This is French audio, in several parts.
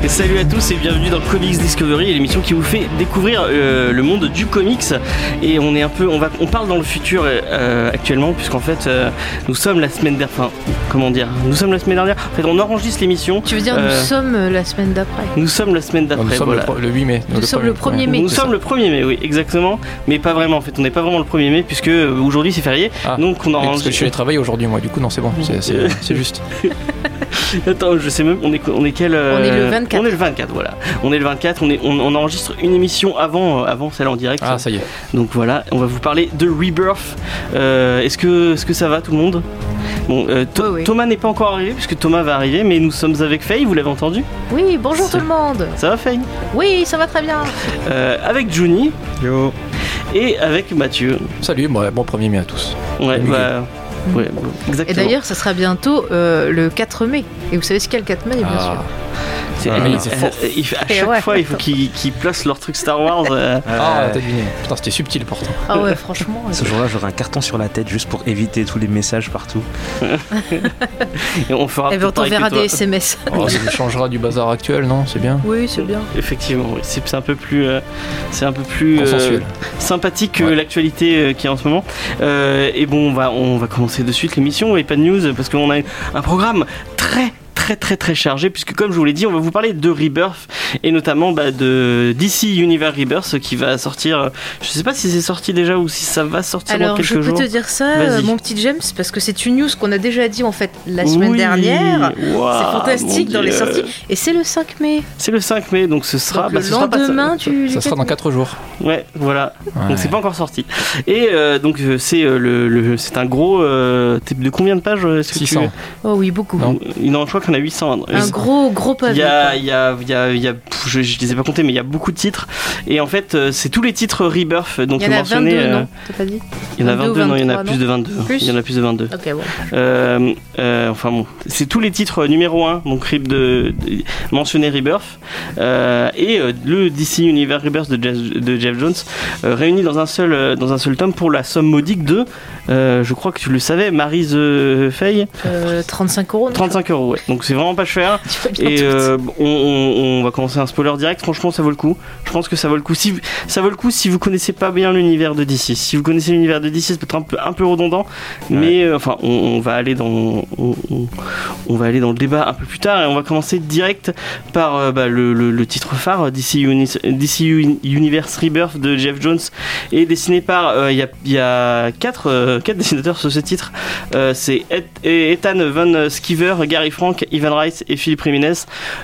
Et salut à tous et bienvenue dans Comics Discovery, l'émission qui vous fait découvrir euh, le monde du comics. Et on est un peu, on va, on parle dans le futur euh, actuellement, puisqu'en fait, euh, nous sommes la semaine dernière. Enfin, comment dire Nous sommes la semaine dernière. En fait, on enregistre l'émission. Tu veux dire, nous Euh, sommes la semaine d'après. Nous sommes la semaine Non, d'après. nous sommes le, le 8 mai. Nous sommes le 1er mai. Nous sommes ça. le 1er mai, oui, exactement. Mais pas vraiment, en fait. On n'est pas vraiment le 1er mai, puisque aujourd'hui c'est férié. Ah. Donc on Oui, Parce que enregistre. je suis allé travailler aujourd'hui, moi. Du coup, non, c'est bon. C'est- C'est c'est juste. Attends, je sais même, on est, on est quel euh, On est le 24. On est le 24, voilà. On est le 24, on, est, on, on enregistre une émission avant, euh, avant celle en direct. Ah, ça y est. Donc voilà, on va vous parler de Rebirth. Euh, est-ce, que, est-ce que ça va tout le monde? Bon, euh, Oui, oui. Thomas n'est pas encore arrivé, puisque Thomas va arriver, mais nous sommes avec Faye, vous l'avez entendu? Oui, bonjour tout le monde. Ça va Faye? Oui, ça va très bien. Euh, Avec Juni et avec Mathieu. Salut, bon, bon 1er mai à tous. Ouais, bah, ouais, Et exactement. d'ailleurs, ça sera bientôt euh, le 4 mai. Et vous savez ce qu'est le 4 mai, bien sûr. Ah, C'est- Ah, euh, c'est fort. euh, il fait- à chaque ouais. fois, il faut qu'ils, placent leur truc Star Wars. euh, ah t'as deviné. Putain, c'était subtil pourtant. Ah ouais, franchement. Ce jour-là, j'aurai un carton sur la tête juste pour éviter tous les messages partout. et on fera Et ben, on toi. des SMS. Oh, ça changera du bazar actuel, non? C'est bien? Oui, c'est bien. Effectivement, oui. c'est, un peu plus, euh, c'est un peu plus euh, Consensuel. sympathique que Ouais. l'actualité euh, qui est en ce moment. Euh, et bon, on va, on va commencer de suite l'émission et pas de news parce qu'on a un programme très très très très chargé puisque comme je vous l'ai dit on va vous parler de Rebirth et notamment bah, de DC Universe Rebirth qui va sortir je sais pas si c'est sorti déjà ou si ça va sortir dans Alors, quelques je peux jours te dire ça, mon petit James, parce que c'est une news qu'on a déjà dit en fait la semaine Oui. dernière. C'est fantastique dans les sorties. Et c'est le 5 mai. c'est le 5 mai donc ce sera Donc, bah, le ce sera pas- lendemain du. Ça sera dans 4 jours. ouais voilà Ouais. donc c'est pas encore sorti et euh, donc euh, c'est euh, le, le- c'est un gros euh, de combien de pages euh, est-ce que tu- 600. Oh oui, beaucoup. Non. non je crois a 800 Un gros, gros Il pavé. y a, quoi. il y a, il y a, il y a- pff, je, je les ai pas comptés, mais il y a beaucoup de titres. Et en fait, euh, c'est tous les titres Rebirth. Donc Il y en a mentionnés, 22, euh, non T'as pas dit Il y en a 22, 22, non, il y en a 23, plus de 22. Plus il y en a plus de 22. Ok, bon. Euh, euh, enfin bon, c'est tous les titres numéro 1, donc Rib de, de mentionnés Rebirth, euh, et euh, le DC Universe Rebirth de Jeff, de Jeff Jones, euh, réunis dans un seul euh, dans un seul tome pour la somme modique de, euh, je crois que tu le savais, Maryse euh, Fay, Euh, 35 euros. non 35 euros, ouais. Donc c'est vraiment pas cher. Et euh, on, on- on va commencer un spoiler direct. Franchement, ça vaut le coup. Je pense que ça vaut le coup. Si ça vaut le coup si vous connaissez pas bien l'univers de DC. Si vous connaissez l'univers de DC, c'est peut-être un peu un peu redondant, mais euh, enfin, on, on va aller dans on, on- on va aller dans le débat un peu plus tard et on va commencer direct par euh, bah, le, le- le titre phare DC, Uni- DC Uni- Universe Rebirth de Jeff Jones et dessiné par il y a il y a quatre euh, quatre dessinateurs sur ce titre. Euh, c'est Ethan Van Sciver, Gary Frank, Ivan Rice et Philippe Ramirez.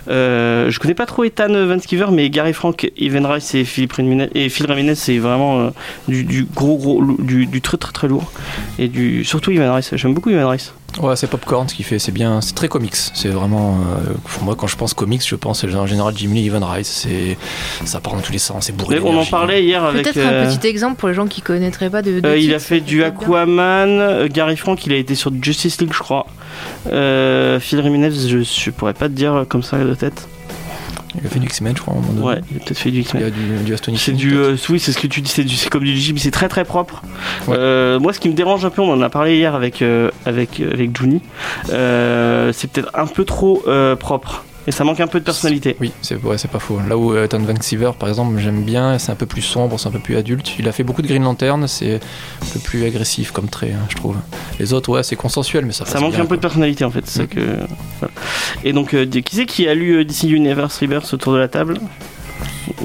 Euh, je connais pas trop Ethan Van Sciver, mais Gary Frank, Ivan Rice et Philippe Ramirez, et Phil c'est vraiment euh, du, du gros gros, du, du très très très lourd. Et du surtout Ivan Rice. J'aime beaucoup Ivan Rice. Ouais, c'est Popcorn ce qu'il fait, c'est bien, c'est très comics. C'est vraiment, euh, pour moi, quand je pense comics, je pense en général Jim Lee, Evan Rice. C'est, ça part dans tous les sens, c'est bourré. On en parlait hier avec. Peut-être euh, un petit exemple pour les gens qui connaîtraient pas de. de euh, il a fait du. Aquaman, euh, Gary Frank, il a été sur Justice League, je crois. Euh, Phil Ramirez, je, je pourrais pas te dire comme ça de tête. Il a fait du X-Men, je crois, à un moment donné. Ouais, il a peut-être fait du X-Men. Il y a du, du C'est du, euh, oui, c'est ce que tu dis, c'est du- c'est comme du Jim, c'est très très propre. Ouais. Euh, moi, ce qui me dérange un peu, on en a parlé hier avec euh, avec avec Juni, c'est peut-être un peu trop propre et ça manque un peu de personnalité. Oui, c'est ouais, c'est pas faux. Là où euh, Ethan Van Sciver, par exemple, j'aime bien, c'est un peu plus sombre, c'est un peu plus adulte. Il a fait beaucoup de Green Lantern, c'est un peu plus agressif comme trait, hein, je trouve. Les autres, ouais, c'est consensuel, mais ça Ça manque bien, un peu de personnalité en fait. c'est Mm. que, voilà. Et donc, euh, qui c'est qui a lu euh, DC Universe Rebirth autour de la table?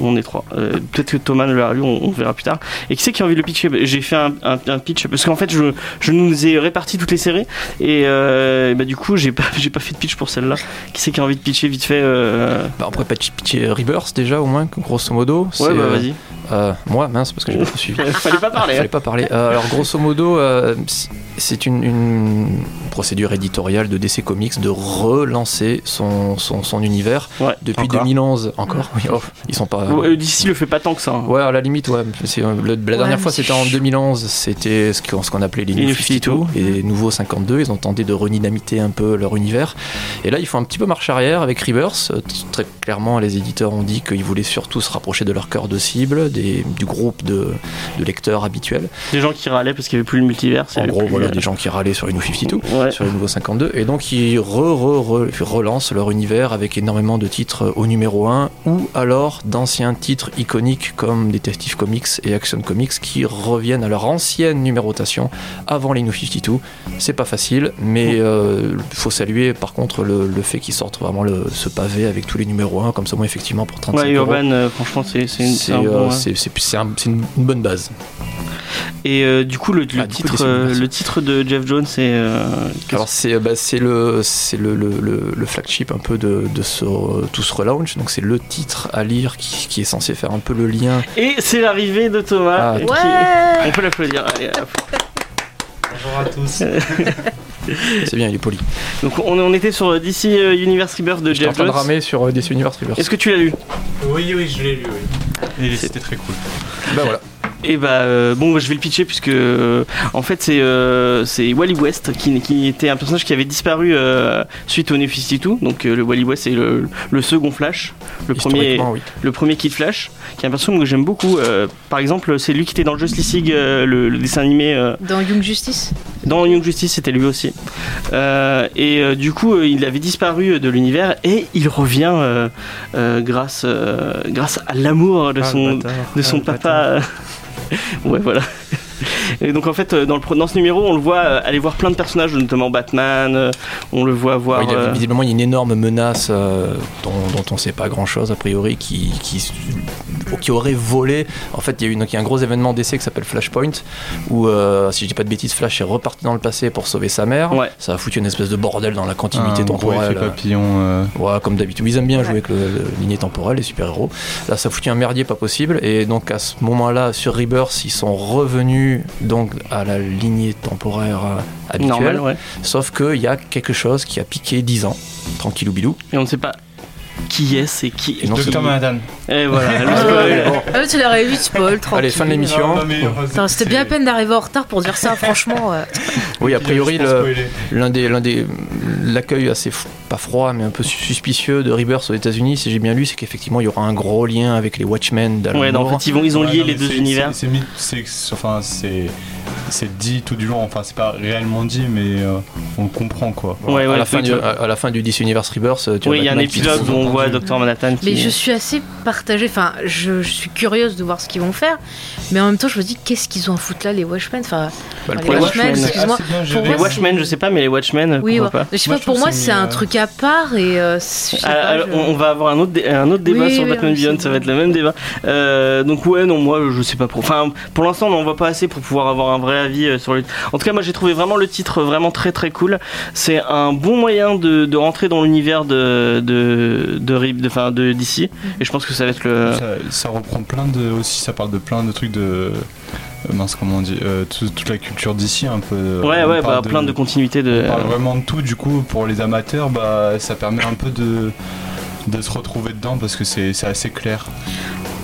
On est trois. Euh, Peut-être que Thomas ne l'a lu, on, on verra plus tard. Et qui c'est qui a envie de le pitcher? J'ai fait un, un- un pitch parce qu'en fait, je, je nous ai réparti toutes les séries et, euh, et bah, du coup, j'ai pas, pas fait de pitch pour celle-là. Qui c'est qui a envie de pitcher vite fait euh, Bah, on pourrait pas pitcher Rebirth déjà, au moins, grosso modo. Ouais, bah vas-y. euh, moi, mince, parce que j'ai pas suivi. Fallait pas parler. hein. Fallait pas parler. Euh, alors, grosso modo, euh, c'est une, une procédure éditoriale de DC Comics de relancer son, son, son univers Ouais. depuis Encore 2011. Encore Oui, oh, Ils sont pas. Ouais, D'ici le fait pas tant que ça. hein. Ouais, à la limite, ouais. Euh, le- la dernière fois, c'était en chaud. 2011. C'était ce qu'on, ce qu'on appelait les New New 52 et les nouveaux 52. Ils ont tenté de redynamiter un peu leur univers. Et là, ils font un petit peu marche arrière avec Rebirth. Euh, Très clairement, les éditeurs ont dit qu'ils voulaient surtout se rapprocher de leur cœur de cible, des, du groupe de, de lecteurs habituels. Des gens qui râlaient parce qu'il n'y avait plus le multivers. En gros, voilà, euh, des gens qui râlaient sur les New 52 Ouais. sur les nouveaux 52 et donc ils re, re, re- relancent leur univers avec énormément de titres au numéro 1 ou alors d'anciens titres iconiques comme Detective Comics et Action Comics qui reviennent à leur ancienne numérotation avant les New 52 c'est pas facile mais il faut saluer par contre le, le fait qu'ils sortent vraiment le, ce pavé avec tous les numéros 1 comme ça moi effectivement pour 35 Ouais, Urban, euh, franchement, c'est une, un bon, euh, bonne base. Et euh, du coup, le, le Ah, coup, titre, euh, le de Jeff Jones, c'est. euh, Alors c'est bah, le c'est le, le, le- le flagship un peu de, de ce tout ce relaunch. Donc c'est le titre à lire qui, qui est censé faire un peu le lien Et c'est l'arrivée de Thomas. Ah, qui- Ouais On peut l'applaudir. Allez. Bonjour à tous. c'est bien il est poli Donc on, on était sur DC euh, Universe Rebirth de j'étais en Jeff train de Jones. ramer sur euh, DC Universe Rebirth Est-ce que tu l'as lu? Oui, oui, je l'ai lu, oui. Et c'était très cool. bah voilà Et bah euh, bon, bah, je vais le pitcher puisque euh, en fait c'est euh, c'est Wally West qui, qui était un personnage qui avait disparu euh, suite au New 52. Donc euh, le Wally West c'est le, le second Flash, le premier oui le premier Kid Flash, qui est un personnage que j'aime beaucoup. Euh, par exemple, c'est lui qui était dans Justice League, euh, le, le dessin animé. euh, Dans Young Justice? Dans Young Justice, c'était lui aussi. Euh, et euh, du coup, euh, il avait disparu de l'univers et il revient euh, euh, grâce, euh, grâce à l'amour de Ah, son, de son Ah, le papa. ouais, voilà. Et donc en fait, euh, dans, le, pro- dans ce numéro, on le voit euh, aller voir plein de personnages, notamment Batman. euh, on le voit voir. Ouais, il y a euh, visiblement il y a une énorme menace euh, dont, dont on sait pas grand chose a priori qui, qui, qui aurait volé en fait il y a eu donc, il y a un gros événement d'essai qui s'appelle Flashpoint où euh, si je dis pas de bêtises Flash est reparti dans le passé pour sauver sa mère Ouais. ça a foutu une espèce de bordel dans la continuité Un temporelle papillon. euh, Ouais, comme d'habitude. Ils aiment bien jouer avec le, le lignée temporelle, les super-héros. Là, ça foutu un merdier pas possible. Et donc, à ce moment-là, sur Rebirth, ils sont revenus donc à la lignée temporaire euh, habituelle. normal, ouais. Sauf qu'il y a quelque chose qui a piqué 10 ans. Tranquillou bilou. Et on ne sait pas qui est, c'est qui. Et non, Docteur Manhattan. Et voilà, le Ah, spoil. Ah, tu l'aurais vu, spoil, tranquille. Allez, fin de l'émission. Euh, Putain, C'était bien à peine d'arriver en retard pour dire ça, franchement. euh. Oui, a priori, le- l'un des, l'un des, l'accueil assez f- pas froid, mais un peu suspicieux de Rebirth aux États-Unis, si j'ai bien lu, c'est qu'effectivement, il y aura un gros lien avec les Watchmen d'Alan Ouais, non, en Moore. fait, ils, vont, ils ont Ouais, lié non, les mais deux c'est- univers. c'est- Enfin, c'est c'est dit tout du long. Enfin, c'est pas réellement dit, mais euh, on le comprend quoi. Ouais, à, ouais, la fin tu- du, à, à la fin du DC Universe Rebirth, tu as Oui, il y a un épisode où on voit. Dr Manhattan qui. Mais je suis assez partagée. Enfin, je, je suis curieuse de voir ce qu'ils vont faire. Mais en même temps, je me dis, qu'est-ce qu'ils ont à foutre là, les Watchmen Enfin, Bah, le les Watchmen, Watchmen, excuse-moi. bien Pour. Les moi, Watchmen, je sais pas, mais les Watchmen, Oui, pourquoi ouais. pas Je sais pas, pour moi, c'est un truc à part et euh, je sais Ah, pas, alors, je- on va avoir un autre, dé- un autre débat Oui, sur oui, Batman oui, Beyond, ça va être le même débat. Euh, donc ouais, non, moi je sais pas pour. Enfin, pour l'instant, on n'en voit pas assez pour pouvoir avoir un vrai avis euh, sur le. En tout cas, moi j'ai trouvé vraiment le titre vraiment très très cool. C'est un bon moyen de, de rentrer dans l'univers de de de, Rip- de, enfin, de DC. Et je pense que ça va être le. Ça, ça reprend plein de aussi, ça parle de plein de trucs de euh, mince comment on dit, euh, tout- toute la culture d'ici un peu. Ouais, On ouais, bah, plein de continuités de. On parle vraiment de tout, du coup, pour les amateurs, bah, ça permet un peu de, de se retrouver dedans parce que c'est c'est assez clair.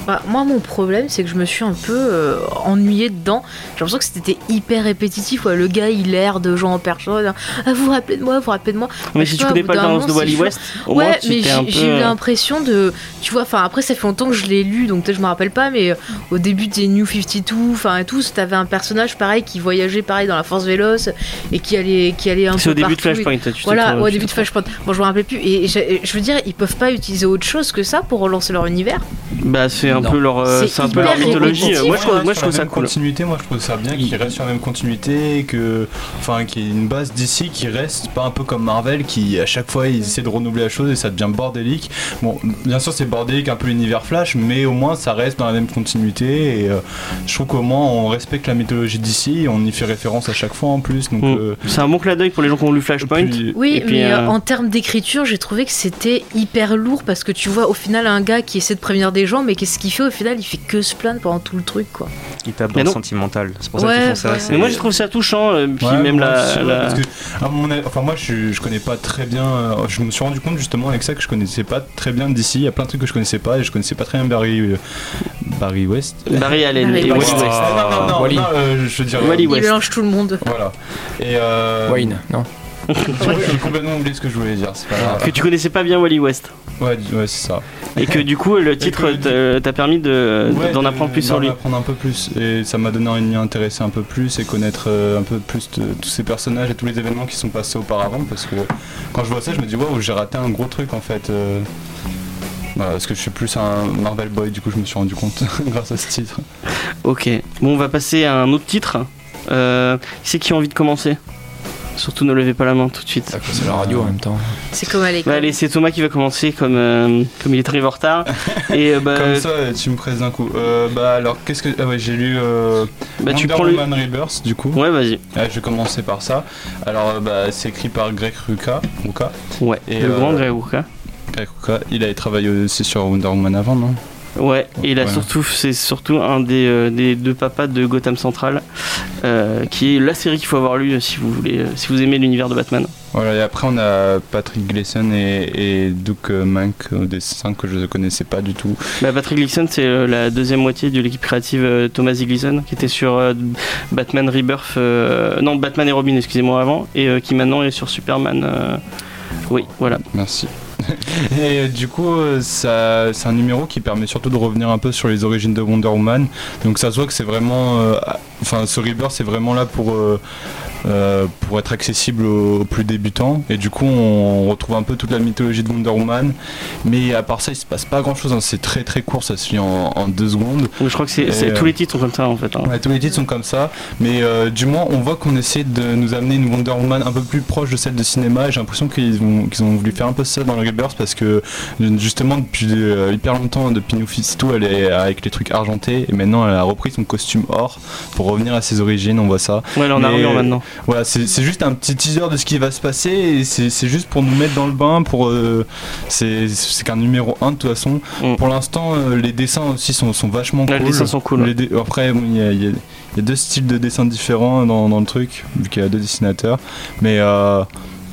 Bah, moi, mon problème, c'est que je me suis un peu euh, ennuyée dedans. J'ai l'impression que c'était hyper répétitif. Le gars, il erre de gens en personne. Ah, vous rappelez de moi, vous rappelez de moi. mais si tu pas, connais pas le balance de Wally West, au ouais, mais j'ai eu peu. l'impression de. Tu vois, enfin, après, ça fait longtemps que je l'ai lu, donc peut-être je me rappelle pas, mais euh, au début des New 52, enfin, et tout, t'avais un personnage pareil qui voyageait pareil dans la Force Véloce et qui allait, qui allait un peu. C'est au début de partout et- Flashpoint, tu Voilà, au début de Flashpoint. Bon, je me rappelle plus. Et je, je veux dire, ils peuvent pas utiliser autre chose que ça pour relancer leur univers? Bah, c'est c'est un Non. peu leur, euh, C'est un peu leur mythologie. répétitif, Moi, je trouve, moi, je ça cool. continuité, moi je trouve ça bien qu'il reste sur la même continuité et que, enfin, qu'il y ait une base d'ici qui reste pas un peu comme Marvel qui à chaque fois ils essaient de renouveler la chose et ça devient bordélique. Bon, bien sûr c'est bordélique un peu l'univers Flash, mais au moins ça reste dans la même continuité et euh, je trouve qu'au moins on respecte la mythologie d'ici, on y fait référence à chaque fois en plus. Donc Mm. euh, C'est un bon clin d'œil pour les gens qui ont lu Flashpoint. puis- Oui, Et puis, mais euh, euh, en termes d'écriture, j'ai trouvé que c'était hyper lourd parce que tu vois au final un gars qui essaie de prévenir des gens, mais qu'est-ce qu'il fait au final Il fait que se plaindre pendant tout le truc, quoi. Il tape dans le sentimental. C'est pour ça qu'ils font ça. ouais. Mais moi, je trouve ça touchant. euh, Puis Ouais, même moi la. aussi, ouais, la- parce que, à mon avis- enfin moi je, je connais pas très bien euh, je me suis rendu compte justement avec ça que je connaissais pas très bien d'ici il y a plein de trucs que je connaissais pas et je connaissais pas très bien Barry euh, Barry West Barry Allen Barry et Wally West. West. Ah, non non non, Wally. non, euh, je veux dire Wally Il West. mélange tout le monde. voilà et euh, Wayne, non j'ai complètement oublié ce que je voulais dire c'est pas grave Que tu connaissais pas bien Wally West. ouais, ouais c'est ça Et que du coup, le titre t'a- permis de- Ouais, d'en de- apprendre plus sur lui. apprendre un peu plus et ça m'a donné envie de m'y intéresser un peu plus et connaître euh, un peu plus de tous ces personnages et tous les événements qui sont passés auparavant parce que quand je vois ça je me dis waouh j'ai raté un gros truc en fait euh, voilà, parce que je suis plus un Marvel Boy du coup je me suis rendu compte grâce à ce titre Ok. Bon, on va passer à un autre titre. Euh, qui c'est qui a envie de commencer? Surtout ne levez pas la main tout de suite. C'est la radio en même temps. C'est comme à l'école. Bah, allez, c'est Thomas qui va commencer comme, euh, comme il est arrivé en retard. Et euh, bah, comme ça euh, tu me presses d'un coup euh, bah alors qu'est-ce que ah ouais j'ai lu euh, bah, tu Wonder prends le. Woman Rebirth du coup Ouais, vas-y. Ah, je vais commencer par ça alors bah, c'est écrit par Greg Rucka Rucka Ouais. Et, le euh, grand Grey Rucka. Greg Rucka il avait travaillé aussi sur Wonder Woman avant non? Ouais, et Voilà. surtout, c'est surtout un des, euh, des deux papas de Gotham Central, euh, qui est la série qu'il faut avoir lu euh, si vous voulez, si vous aimez l'univers de Batman. Voilà, et après on a Patrick Gleason et, et Duke Mank au dessin que je ne connaissais pas du tout. Bah, Patrick Gleason, c'est la deuxième moitié de l'équipe créative Thomas E. Gleason, qui était sur euh, Batman Rebirth, non Batman et Robin, excusez-moi avant, et qui maintenant est sur Superman. Oui, voilà. Merci. Et euh, du coup, euh, c'est un numéro qui permet surtout de revenir un peu sur les origines de Wonder Woman. Donc ça se voit que c'est vraiment, euh, enfin, ce Rebirth c'est vraiment là pour euh, pour être accessible aux, aux plus débutants. Et du coup, on, retrouve un peu toute la mythologie de Wonder Woman. Mais à part ça, il se passe pas grand chose. C'est très très court, ça se lit en, en deux secondes. Je crois que c'est, euh, tous les titres sont comme ça en fait. hein. Ouais, tous les titres sont comme ça, mais euh, du moins on voit qu'on essaie de nous amener une Wonder Woman un peu plus proche de celle de cinéma. Et j'ai l'impression qu'ils ont, voulu faire un peu ça dans le Rebirth parce que justement depuis euh, hyper longtemps, depuis New 52, elle est avec les trucs argentés et maintenant elle a repris son costume or pour revenir à ses origines. On voit ça. Ouais, elle est en armure maintenant. Voilà, c'est juste un petit teaser de ce qui va se passer et c'est juste pour nous mettre dans le bain. Pour euh, c'est qu'un numéro 1 de toute façon. Mm. Pour l'instant, euh, les dessins aussi sont, sont vachement cool. les dessins sont cool, Les dé- Après, bon, il y, a- il y il y a deux styles de dessins différents dans, dans le truc, vu qu'il y a deux dessinateurs. Mais euh,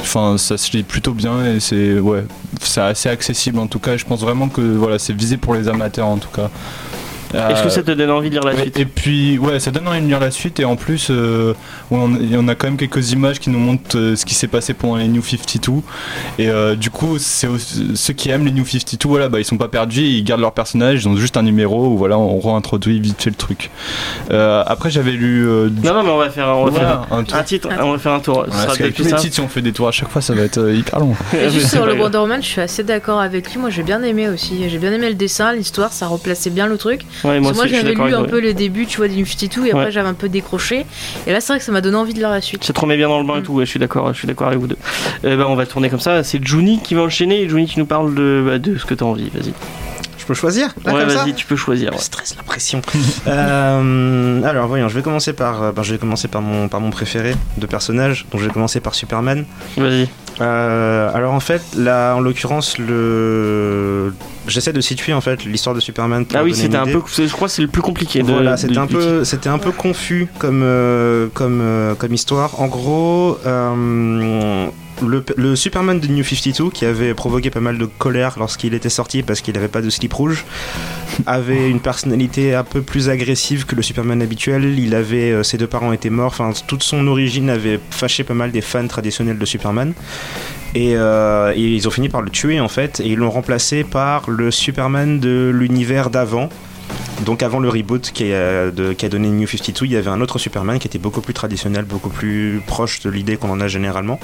enfin, ça se lit plutôt bien et c'est ouais, c'est assez accessible en tout cas. Je pense vraiment que voilà, c'est visé pour les amateurs en tout cas. Est-ce que Euh, ça te donne envie de lire la suite et puis, ouais, ça donne envie de lire la suite. Et en plus, euh, on, a quand même quelques images qui nous montrent euh, ce qui s'est passé pendant les New 52. Et euh, du coup, c'est ceux qui aiment les New 52, voilà, bah, ils sont pas perdus, ils gardent leur personnage, ils ont juste un numéro où voilà, on réintroduit vite fait le truc. Euh, après, j'avais lu. euh, du- Non, non, mais on va faire, on va voilà, faire un titre, on va faire un tour. Ouais, sera parce tous les titres, si on fait des tours à chaque fois, ça va être euh, hyper long. Et juste sur le. Wonder Woman, je suis assez d'accord avec lui. Moi, j'ai bien aimé aussi. J'ai bien aimé le dessin, l'histoire, ça replaçait bien le truc. Ouais, moi j'avais lu avec un peu les débuts, tu vois, des New 52, et après, j'avais un peu décroché. Et là, c'est vrai que ça m'a donné envie de lire la suite. Ça te remet bien dans le bain et Mm. tout, ouais, je suis d'accord, je suis d'accord avec vous deux. Euh, bah, on va tourner comme ça, c'est Juni qui va enchaîner et Juni qui nous parle de, bah, de ce que t'as envie, vas-y. Je peux choisir là, ouais, vas-y, tu peux choisir. Le stress, la pression. Euh, alors voyons, je vais commencer par, euh, ben, je vais commencer par mon, par mon préféré de personnage. Donc je vais commencer par Superman. Vas-y. Euh, alors en fait, là, en l'occurrence, le, j'essaie de situer en fait l'histoire de Superman. pour Ah oui, c'était un idée. peu, je crois que c'est le plus compliqué de. Voilà, c'était un peu, c'était un peu confus comme, euh, comme, euh, comme histoire. En gros, euh, le, Superman de New 52, qui avait provoqué pas mal de colère lorsqu'il était sorti parce qu'il n'avait pas de slip rouge, avait une personnalité un peu plus agressive que le Superman habituel. Il avait, euh, ses deux parents étaient morts. Enfin, toute son origine avait fâché pas mal des fans traditionnels de Superman. Et, euh, et ils ont fini par le tuer en fait, et ils l'ont remplacé par le Superman de l'univers d'avant, Donc avant le reboot qui qui a donné New 52, il y avait un autre Superman qui était beaucoup plus traditionnel, beaucoup plus proche de l'idée qu'on en a généralement.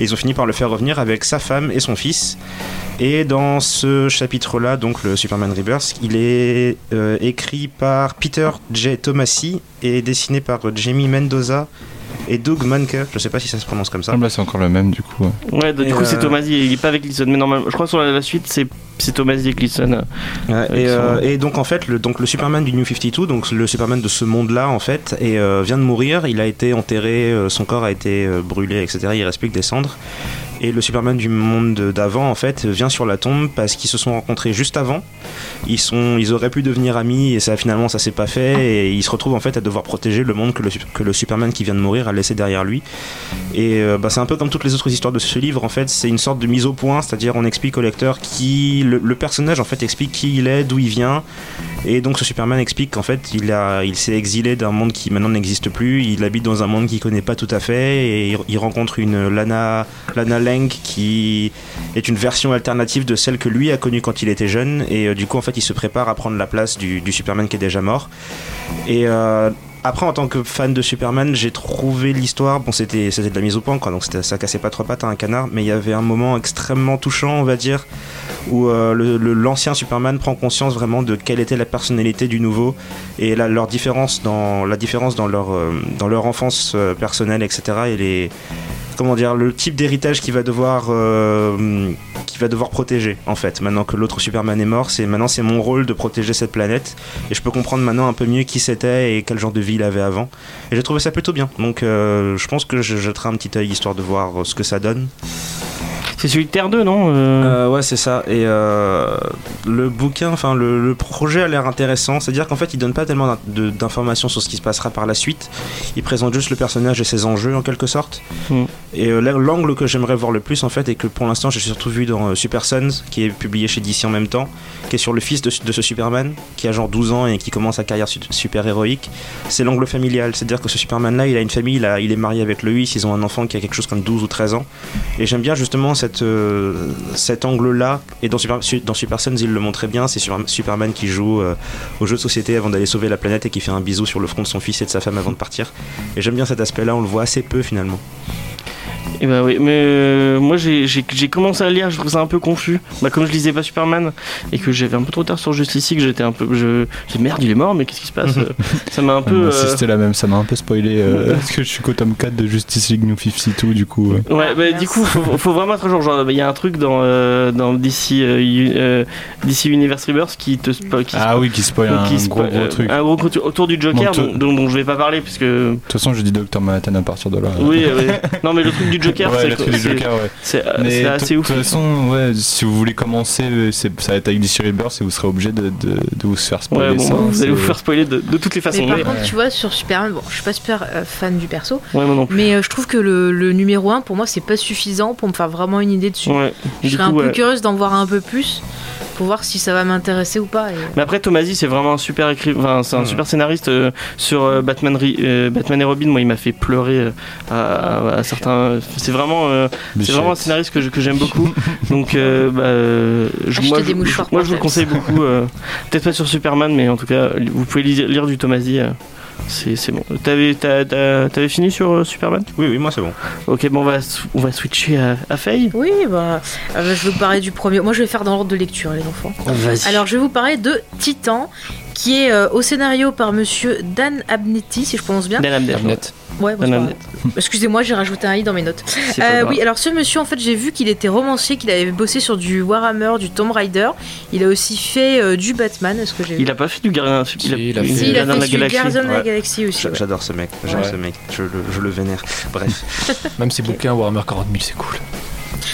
Et ils ont fini par le faire revenir avec sa femme et son fils. Et dans ce chapitre-là, donc le Superman Rebirth, il est euh, écrit par Peter J. Tomasi et dessiné par Jamie Mendoza et Doug Manke. Je sais pas si ça se prononce comme ça. Ah, bah, c'est encore le même du coup. ouais. Du coup, c'est euh, Tomasi, il est pas avec Gleason, mais normalement, je crois que sur la, la suite, c'est c'est Tomasi et Gleason. Ouais, Avec et, euh, et donc en fait le, donc le Superman du New 52 donc le Superman de ce monde là en fait et, euh, vient de mourir il a été enterré euh, son corps a été euh, brûlé etc il reste plus que des cendres et le Superman du monde d'avant en fait vient sur la tombe parce qu'ils se sont rencontrés juste avant. Ils sont ils auraient pu devenir amis et ça finalement ça s'est pas fait. Et ils se retrouvent en fait à devoir protéger le monde que le, que le Superman qui vient de mourir a laissé derrière lui. Et euh, bah, c'est un peu comme toutes les autres histoires de ce livre en fait. C'est une sorte de mise au point c'est-à-dire on explique au lecteur qui le, personnage en fait explique qui il est d'où il vient. Et donc ce Superman explique qu'en fait il il s'est exilé d'un monde qui maintenant n'existe plus. Il habite dans un monde qu'il connaît pas tout à fait. Et il, il rencontre une Lana Lana Qui est une version alternative de celle que lui a connue quand il était jeune et euh, du coup en fait il se prépare à prendre la place du, Superman qui est déjà mort et euh, après, en tant que fan de Superman, j'ai trouvé l'histoire. Bon, c'était de la mise au point, quoi. Donc ça cassait pas trop pattes à un canard. Mais il y avait un moment extrêmement touchant, on va dire, où euh, l'ancien Superman prend conscience vraiment de quelle était la personnalité du nouveau et la, leur différence dans la différence dans leur dans leur enfance personnelle, etc. Et les comment dire le type d'héritage qu'il va devoir euh, qu'il va devoir protéger en fait maintenant que l'autre Superman est mort c'est maintenant c'est mon rôle de protéger cette planète et je peux comprendre maintenant un peu mieux qui c'était et quel genre de vie il avait avant et j'ai trouvé ça plutôt bien donc euh, je pense que je jetterai un petit œil histoire de voir euh, ce que ça donne C'est celui de Terre 2, non Euh, euh, ouais, c'est ça. Et euh, le bouquin, enfin le, le projet a l'air intéressant. C'est-à-dire qu'en fait, il donne pas tellement d'informations sur ce qui se passera par la suite. Il présente juste le personnage et ses enjeux en quelque sorte. Mm. Et euh, l'angle que j'aimerais voir le plus en fait, et que pour l'instant j'ai surtout vu dans euh, Super Sons, qui est publié chez DC en même temps, qui est sur le fils de, ce Superman, qui a genre 12 ans et qui commence sa carrière su- super héroïque. C'est l'angle familial. C'est-à-dire que ce Superman-là, il a une famille, il, est marié avec Lois, ils ont un enfant qui a quelque chose comme 12 ou 13 ans. Et j'aime bien justement cette, euh, cet angle-là. Et dans Super, dans Sons, il le montrait bien. C'est Super- Superman qui joue euh, au jeu de société avant d'aller sauver la planète et qui fait un bisou sur le front de son fils et de sa femme avant de partir. Et j'aime bien cet aspect-là, on le voit assez peu finalement. Et bah oui, mais euh, moi j'ai commencé à lire, je trouve ça un peu confus. Bah, comme je lisais pas Superman et que j'avais un peu trop tard sur Justice League, j'étais un peu. Je, j'ai merde, il est mort, mais qu'est-ce qui se passe Ça m'a un peu. Euh, c'était la même, ça m'a un peu spoilé euh, parce que je suis qu'au tome 4 de Justice League New 52 du coup. euh. Ouais, bah, du coup, faut, faut vraiment être. Genre, il y a un truc dans, euh, dans DC, euh, euh, DC Universe Rebirth qui te spo- qui Ah oui, qui spoil un qui gros spo- gros euh, truc. Un gros truc autour du Joker, Bon, dont, dont- dont je vais pas parler, puisque. De toute façon, je dis Docteur Manhattan à partir de là. Oui, oui. Non, mais le truc du Joker, ouais, Joker, ouais. c'est euh, c'est de assez de ouf. toute façon, ouais, si vous voulez commencer, euh, ça va être avec DC Rebirth et vous serez obligé de, de, de vous faire spoiler Ouais, bon, ça. vous allez vous faire spoiler de, de toutes les façons. Mais par contre, tu vois, sur Superman, bon, je suis pas super euh, fan du perso, Ouais, moi non plus. mais euh, je trouve que le, le numéro 1, pour moi, c'est pas suffisant pour me faire vraiment une idée dessus. Ouais, Je serais un peu ouais. curieuse d'en voir un peu plus pour voir si ça va m'intéresser ou pas. et- Mais après, Tomasi, c'est vraiment un super écrivain, enfin, c'est un super scénariste euh, sur euh, Batman, euh, Batman et Robin. Moi, il m'a fait pleurer euh, à, à certains. C'est vraiment, euh, c'est vraiment un scénariste que je- que j'aime beaucoup. Donc, euh, bah, euh, je, moi, je, moi, vous le conseille beaucoup. euh, Peut-être pas sur Superman, mais en tout cas, vous pouvez lire, lire du Tomasi. euh, c'est c'est bon. T'avais t'as- t'as- t'avais fini sur euh, Superman? Oui, oui, moi c'est bon. Ok, bon, on va, on va switcher à, à Faye. Oui, bah, euh, je vais vous parler du premier. Moi, je vais faire dans l'ordre de lecture, les enfants. Vas-y. Alors, je vais vous parler de Titan, qui est euh, au scénario par monsieur Dan Abnetti, si je prononce bien. Dan Abnett. Ouais, bon, Dan. Excusez-moi, j'ai rajouté un i dans mes notes. Euh, oui, alors ce monsieur, en fait, j'ai vu qu'il était romancier, qu'il avait bossé sur du Warhammer, du Tomb Raider. Il a aussi fait euh, du Batman, est-ce que j'ai vu Il a pas fait du Gardien, Si, il a fait- Si, il a Gardien de fait la du Galaxie. Guardian de la Ouais. Galaxie aussi. Ouais. J'adore ce mec, j'aime Ouais. ce mec, je le, je le vénère. Bref. Même ses bouquins Warhammer 40 000, c'est cool.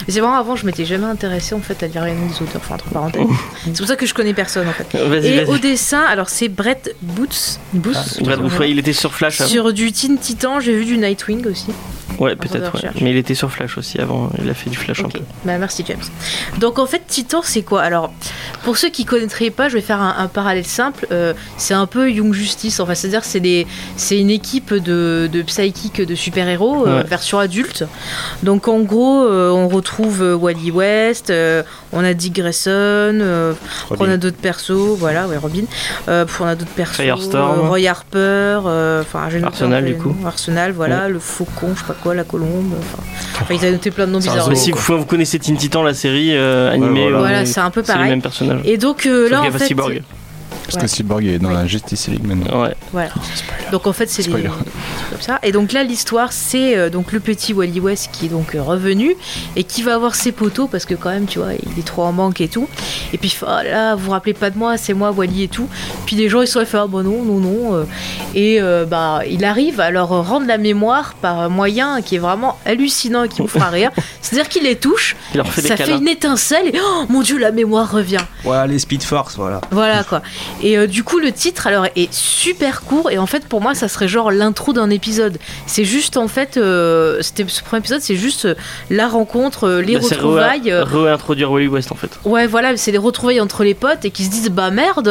C'est vraiment avant, je m'étais jamais intéressé en fait à lire les noms des auteurs, enfin entre parenthèses. c'est pour ça que je connais personne en fait. Et au dessin, alors c'est Brett Boots, Boots Booth, ouais, il était sur Flash avant. sur du Teen Titan, j'ai vu du Nightwing aussi. Ouais, peut-être, ouais. Mais il était sur Flash aussi avant, il a fait du Flash un peu. bah merci James. Donc en fait, Titan, c'est quoi? Alors, pour ceux qui connaîtraient pas, je vais faire un, un parallèle simple. Euh, c'est un peu Young Justice. Enfin, c'est-à-dire c'est des, c'est une équipe de, de psychiques de super-héros euh, Ouais. version adulte. Donc en gros, euh, on retrouve Wally West, euh, on a Dick Grayson, euh, on a d'autres persos, voilà, ouais, Robin. Euh, on a d'autres persos, Firestorm. euh, Roy Harper, euh, enfin Arsenal, du coup. Arsenal, voilà, le faucon, je pas quoi, la colombe. Enfin, enfin, ils avaient noté plein de noms bizarres. Mais si vous, vous connaissez Teen Titan, la série euh, animée, voilà. euh, Voilà, c'est un peu c'est le pareil. même personnage. Et donc euh, là, en fait, Cyborg. Parce Ouais. que Cyborg est dans la Justice League maintenant. Ouais. Voilà. Donc en fait c'est des- comme ça. Et donc là l'histoire c'est euh, donc le petit Wally West qui est donc euh, revenu et qui va avoir ses poteaux parce que quand même tu vois il est trop en manque et tout. Et puis il fait, Ah là vous vous rappelez pas de moi c'est moi Wally et tout. Puis les gens ils sont là fait ah bah non non non euh. et euh, bah il arrive à leur rendre la mémoire par un moyen qui est vraiment hallucinant et qui vous fera rire. C'est-à-dire qu'il les touche, Il leur fait des ça fait câlins. une étincelle et oh mon dieu la mémoire revient. Voilà, les Speed Force, voilà. Voilà quoi. Et euh, du coup, le titre alors est super court et en fait pour moi ça serait genre l'intro d'un épisode. C'est juste en fait, euh, c'était ce premier épisode, c'est juste euh, la rencontre, les Bah, retrouvailles. re- réintroduire Wally West en fait. ouais, voilà, c'est les retrouvailles entre les potes et qui se disent bah merde,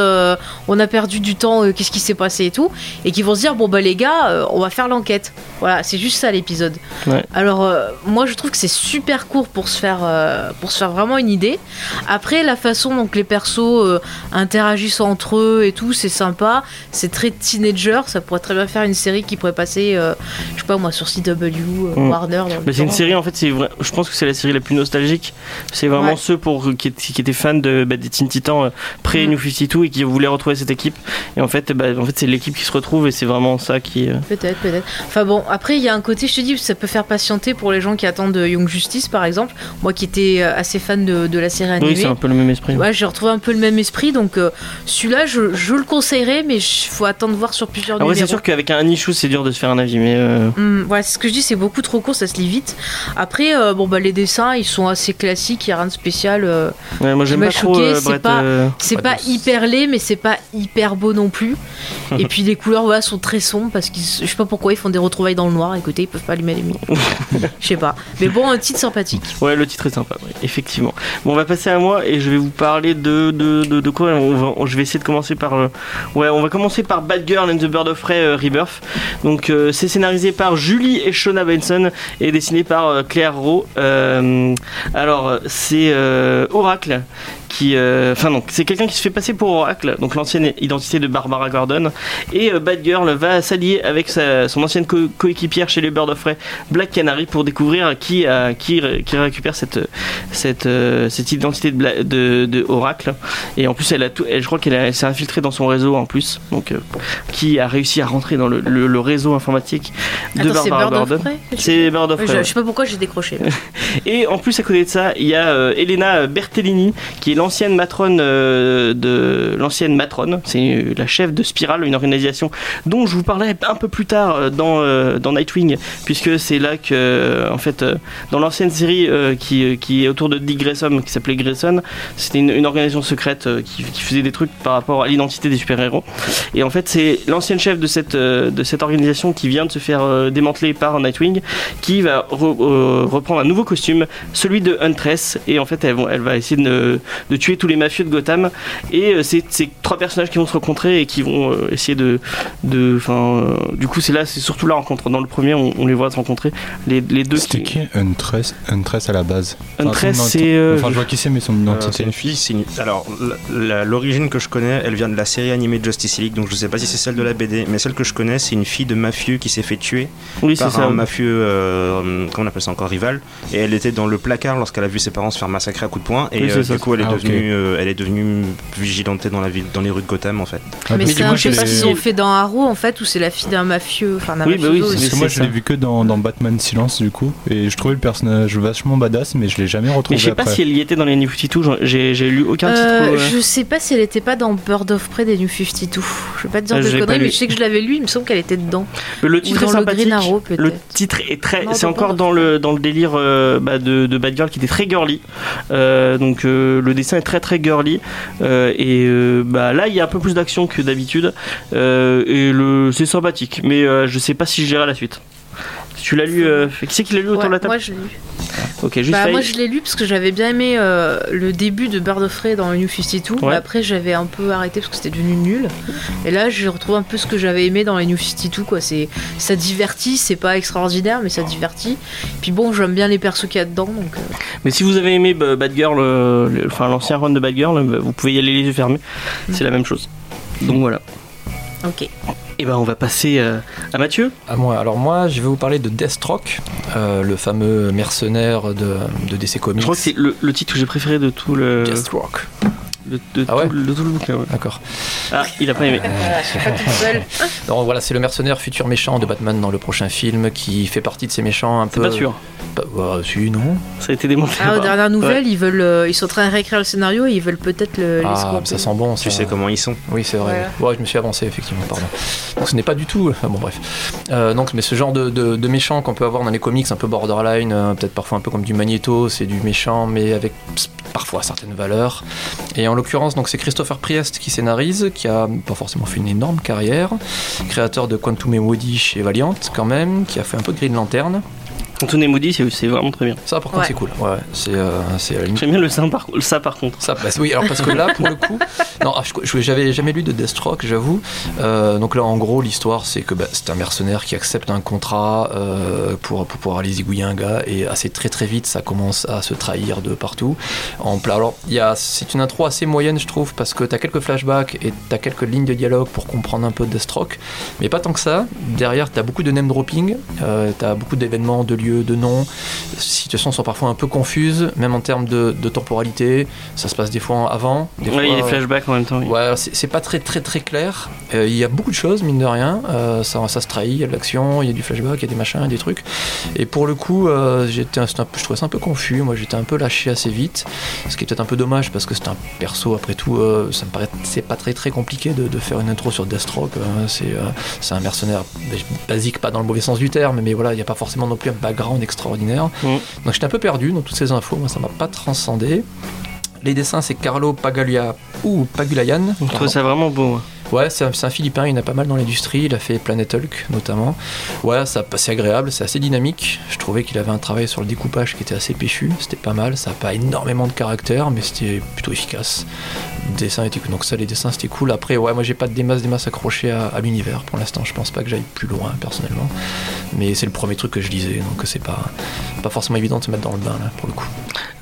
on a perdu du temps, qu'est-ce qui s'est passé et tout, et qui vont se dire bon bah les gars, on va faire l'enquête. Voilà, c'est juste ça l'épisode. Ouais. Alors moi je trouve que c'est super court pour se faire pour se faire vraiment une idée. Après la façon dont les persos interagissent entre eux et tout, c'est sympa. C'est très teenager. Ça pourrait très bien faire une série qui pourrait passer, euh, je sais pas moi, sur CW, euh, Mm. Warner. Mais c'est une série en fait, c'est vrai- je pense que c'est la série la plus nostalgique. C'est vraiment Ouais. ceux pour qui, étaient- qui étaient fans de bah, des Teen Titans euh, pré Mm. New 52 et qui voulaient retrouver cette équipe. Et en fait, bah, en fait c'est l'équipe qui se retrouve et c'est vraiment ça qui. euh, Peut-être, peut-être. Enfin bon, après il y a un côté, je te dis, ça peut faire patienter pour les gens qui attendent de Young Justice par exemple. Moi qui étais assez fan de, de la série Oui, animée. c'est un peu le même esprit. Ouais, j'ai retrouvé un peu le même esprit, donc euh, celui-là, je, je le conseillerais, mais il faut attendre voir sur plusieurs Après, c'est numéros. sûr qu'avec un issue, c'est dur de se faire un avis, mais. euh, Hum, voilà, c'est ce que je dis, c'est beaucoup trop court, ça se lit vite. Après, euh, bon bah les dessins, ils sont assez classiques, il y a rien de spécial. euh, ouais, moi j'aime pas trop choqué, euh, c'est Brett. pas- euh, c'est Pas pas de- hyper laid, mais c'est pas hyper beau non plus. Et puis les couleurs, voilà, sont très sombres parce qu'ils, je sais pas pourquoi ils font des retrouvailles dans le noir. Écoutez, ils peuvent pas allumer les lumières. Je sais pas. Mais bon, un titre sympathique. Ouais, le titre est sympa, ouais, effectivement. Bon, on va passer à moi et je vais vous parler de, de, de, de quoi on va, Je vais essayer de par. euh, ouais, on va commencer par Bad Girl and the Bird of Prey euh, Rebirth. Donc, euh, c'est scénarisé par Julie et Shona Benson et dessiné par Claire Rowe. Alors, c'est Oracle qui. euh, Enfin, non, c'est quelqu'un qui se fait passer pour Oracle, donc l'ancienne identité de Barbara Gordon. Et euh, Bad Girl va s'allier avec sa- son ancienne co- coéquipière chez les Bird of Prey, Black Canary, pour découvrir qui, a, qui, ré- qui récupère cette, cette, euh, cette identité de, Bla- de, de Oracle. Et en plus, elle a tout, elle, je crois qu'elle s'est infiltrée dans son réseau en plus, donc euh, qui a réussi à rentrer dans le, le- le réseau informatique de Attends, Barbara Gordon. C'est Bird of Prey. je, ouais. je sais pas pourquoi j'ai décroché. Et en plus, à côté de ça, il y a euh, Elena Bertellini, qui est l'ancienne matrone euh, de l'ancienne matrone. C'est la chef de Spiral, une organisation dont je vous parlerai un peu plus tard euh, dans euh, dans Nightwing, puisque c'est là que, en fait, dans l'ancienne série qui qui est autour de Dick Grayson, qui s'appelait Grayson, c'était une, organisation secrète qui, faisait des trucs par rapport à l'identité des super-héros. Et en fait, c'est l'ancienne chef de cette de cette organisation qui vient de se faire démanteler par Nightwing qui va re- reprendre un nouveau costume, celui de Huntress, et en fait elle, va essayer de tuer tous les mafieux de Gotham, et euh, c'est c'est trois personnages qui vont se rencontrer et qui vont euh, essayer de... de enfin, euh, du coup c'est là, c'est surtout la rencontre. Dans le premier, on, on les voit se renenter, les, les deux C'était qui... qui Huntress, Huntress à la base? Enfin, Huntress, son c'est... euh, Enfin, je vois qui c'est, mais son Euh, identité. c'est une fille. une- Alors, l'origine que je connais, elle vient de la série animée de Justice League, donc je sais pas si c'est celle de la BD, mais celle que je connais, c'est une fille de mafieux qui s'est fait tuer oui, c'est par ça. un mafieux, euh, comment on appelle ça encore, rival, et elle était dans le placard lorsqu'elle a vu ses parents se faire massacrer à coups de poing, et Oui, euh, ça. du coup, elle est, Ah. Devenue, euh, elle est devenue vigilante dans, la ville, dans les rues de Gotham, en fait. Ah, mais je ce l'ai- qu'ils ont fait dans Arrow en fait, où c'est la fille d'un mafieux, enfin d'un Oui, bah oui. Parce que moi, je l'ai vu que dans, dans Batman Silence, du coup, et je trouvais le personnage vachement badass, mais je l'ai jamais retrouvé Mais je sais pas après. si elle y était dans les New 52, j'en- j'ai j'ai lu aucun titre. Euh, euh, Je sais pas si elle était pas dans Bird of Prey des New 52. Je vais pas te dire Ah, de pas conneries, mais je sais que je l'avais lu, il me semble qu'elle était dedans. Le titre est le sympathique. Green Arrow Le peut-être. titre est très, c'est encore dans le dans le délire bah, de, de Bad Girl qui était très girly. Donc le dessin est très très girly Euh, et euh, bah là il y a un peu plus d'action que d'habitude Euh, et le c'est sympathique. Mais je sais pas si je dirai la suite. Tu l'as lu euh, Qui c'est qui l'a lu autour Ouais, de la table moi je l'ai lu. Ok, juste Bah, moi je l'ai lu parce que j'avais bien aimé euh, le début de Bird of Prey dans le New 52. Ouais. Après j'avais un peu arrêté parce que c'était devenu nul. Et là j'ai retrouvé un peu ce que j'avais aimé dans les New 52 quoi. C'est ça divertit, c'est pas extraordinaire mais ça divertit. Puis bon j'aime bien les persos qu'il y a dedans donc. euh, Mais si vous avez aimé bah, Bad Girl, euh, le- enfin l'ancien run de Bad Girl, vous pouvez y aller les yeux fermés. C'est la même chose. Donc voilà. Ok. Et ben on va passer euh, à Mathieu. À moi. Alors moi, je vais vous parler de Deathstroke, euh, le fameux mercenaire de, de DC Comics. Je crois que c'est le, le titre que j'ai préféré de tout le, Deathstroke. De, de Ah ouais tout, le- de tout le bouquin. ouais. D'accord. Ah, il a pas aimé. Voilà, je suis pas toute seule. Donc voilà, c'est le mercenaire futur méchant de Batman dans le prochain film qui fait partie de ces méchants un peu. pas sûr. Pas- bah, si, non. Ça a été démonté. Ah, aux dernières nouvelles, ils veulent, euh, ils sont en train de réécrire le scénario et ils veulent peut-être le Ah, ça sent bon. Tu ça. sais comment ils sont. Oui, c'est vrai. Ouais, je me suis avancé, effectivement, pardon. Donc ce n'est pas du tout. enfin, bon, bref. Euh, donc, mais ce genre de, de, de méchant qu'on peut avoir dans les comics, un peu borderline, euh, peut-être parfois un peu comme du Magneto, c'est du méchant, mais avec parfois certaines valeurs. Et en l'occurrence, donc c'est Christopher Priest qui scénarise, qui a pas forcément fait une énorme carrière, créateur de Quantum et Woody chez Valiant, quand même, qui a fait un peu de Green Lantern. Anthony Moody, c'est c'est vraiment très bien. Ça, par contre, Ouais. c'est cool. Ouais, c'est euh, c'est J'aime bien le ça par, ça par contre. Ça, bah, oui, alors parce que là, pour le coup, non, ah, je- j'avais jamais lu de Deathstroke, j'avoue. Euh, donc là, en gros, l'histoire, c'est que bah, c'est un mercenaire qui accepte un contrat euh, pour, pour pouvoir aller zigouiller un gars, et assez très très vite, ça commence à se trahir de partout. En alors, il y a, c'est une intro assez moyenne, je trouve, parce que t'as quelques flashbacks et t'as quelques lignes de dialogue pour comprendre un peu Deathstroke, mais pas tant que ça. Derrière, t'as beaucoup de name dropping, euh, t'as beaucoup d'événements, de lieux, de noms. Situations sont parfois un peu confuses, même en termes de, de temporalité. Ça se passe des fois avant. Des Ouais, il y a des fois- flashbacks en même temps. oui. Ouais, c'est pas très très très clair. Euh, Il y a beaucoup de choses, mine de rien. Euh, ça, ça se trahit, il y a de l'action, il y a du flashback, il y a des machins, il y a des trucs. Et pour le coup, euh, j'étais je trouvais ça un peu confus. Moi, j'étais un peu lâché assez vite. Ce qui est peut-être un peu dommage parce que c'est un perso, après tout, ça me paraît c'est pas très très compliqué de, de faire une intro sur Deathstroke. C'est euh, c'est un mercenaire basique, pas dans le mauvais sens du terme, mais voilà, il n'y a pas forcément non plus un background extraordinaire. Mhm. Donc j'étais un peu perdu dans toutes ces infos. Moi, ça m'a pas transcendé. Les dessins, c'est Carlo Paglia ou Pagulayan. Je trouve ça vraiment beau. Ouais, c'est un, Philippin, il en a pas mal dans l'industrie, il a fait Planet Hulk notamment. Ouais, ça c'est agréable, c'est assez dynamique. Je trouvais qu'il avait un travail sur le découpage qui était assez péchu, c'était pas mal, ça n'a pas énormément de caractère, mais c'était plutôt efficace. Le dessin était donc ça, les dessins c'était cool. Après, ouais, moi j'ai pas des masses, des masses accrochées à, l'univers pour l'instant, je pense pas que j'aille plus loin personnellement. Mais c'est le premier truc que je lisais, donc c'est pas, pas forcément évident de se mettre dans le bain là pour le coup.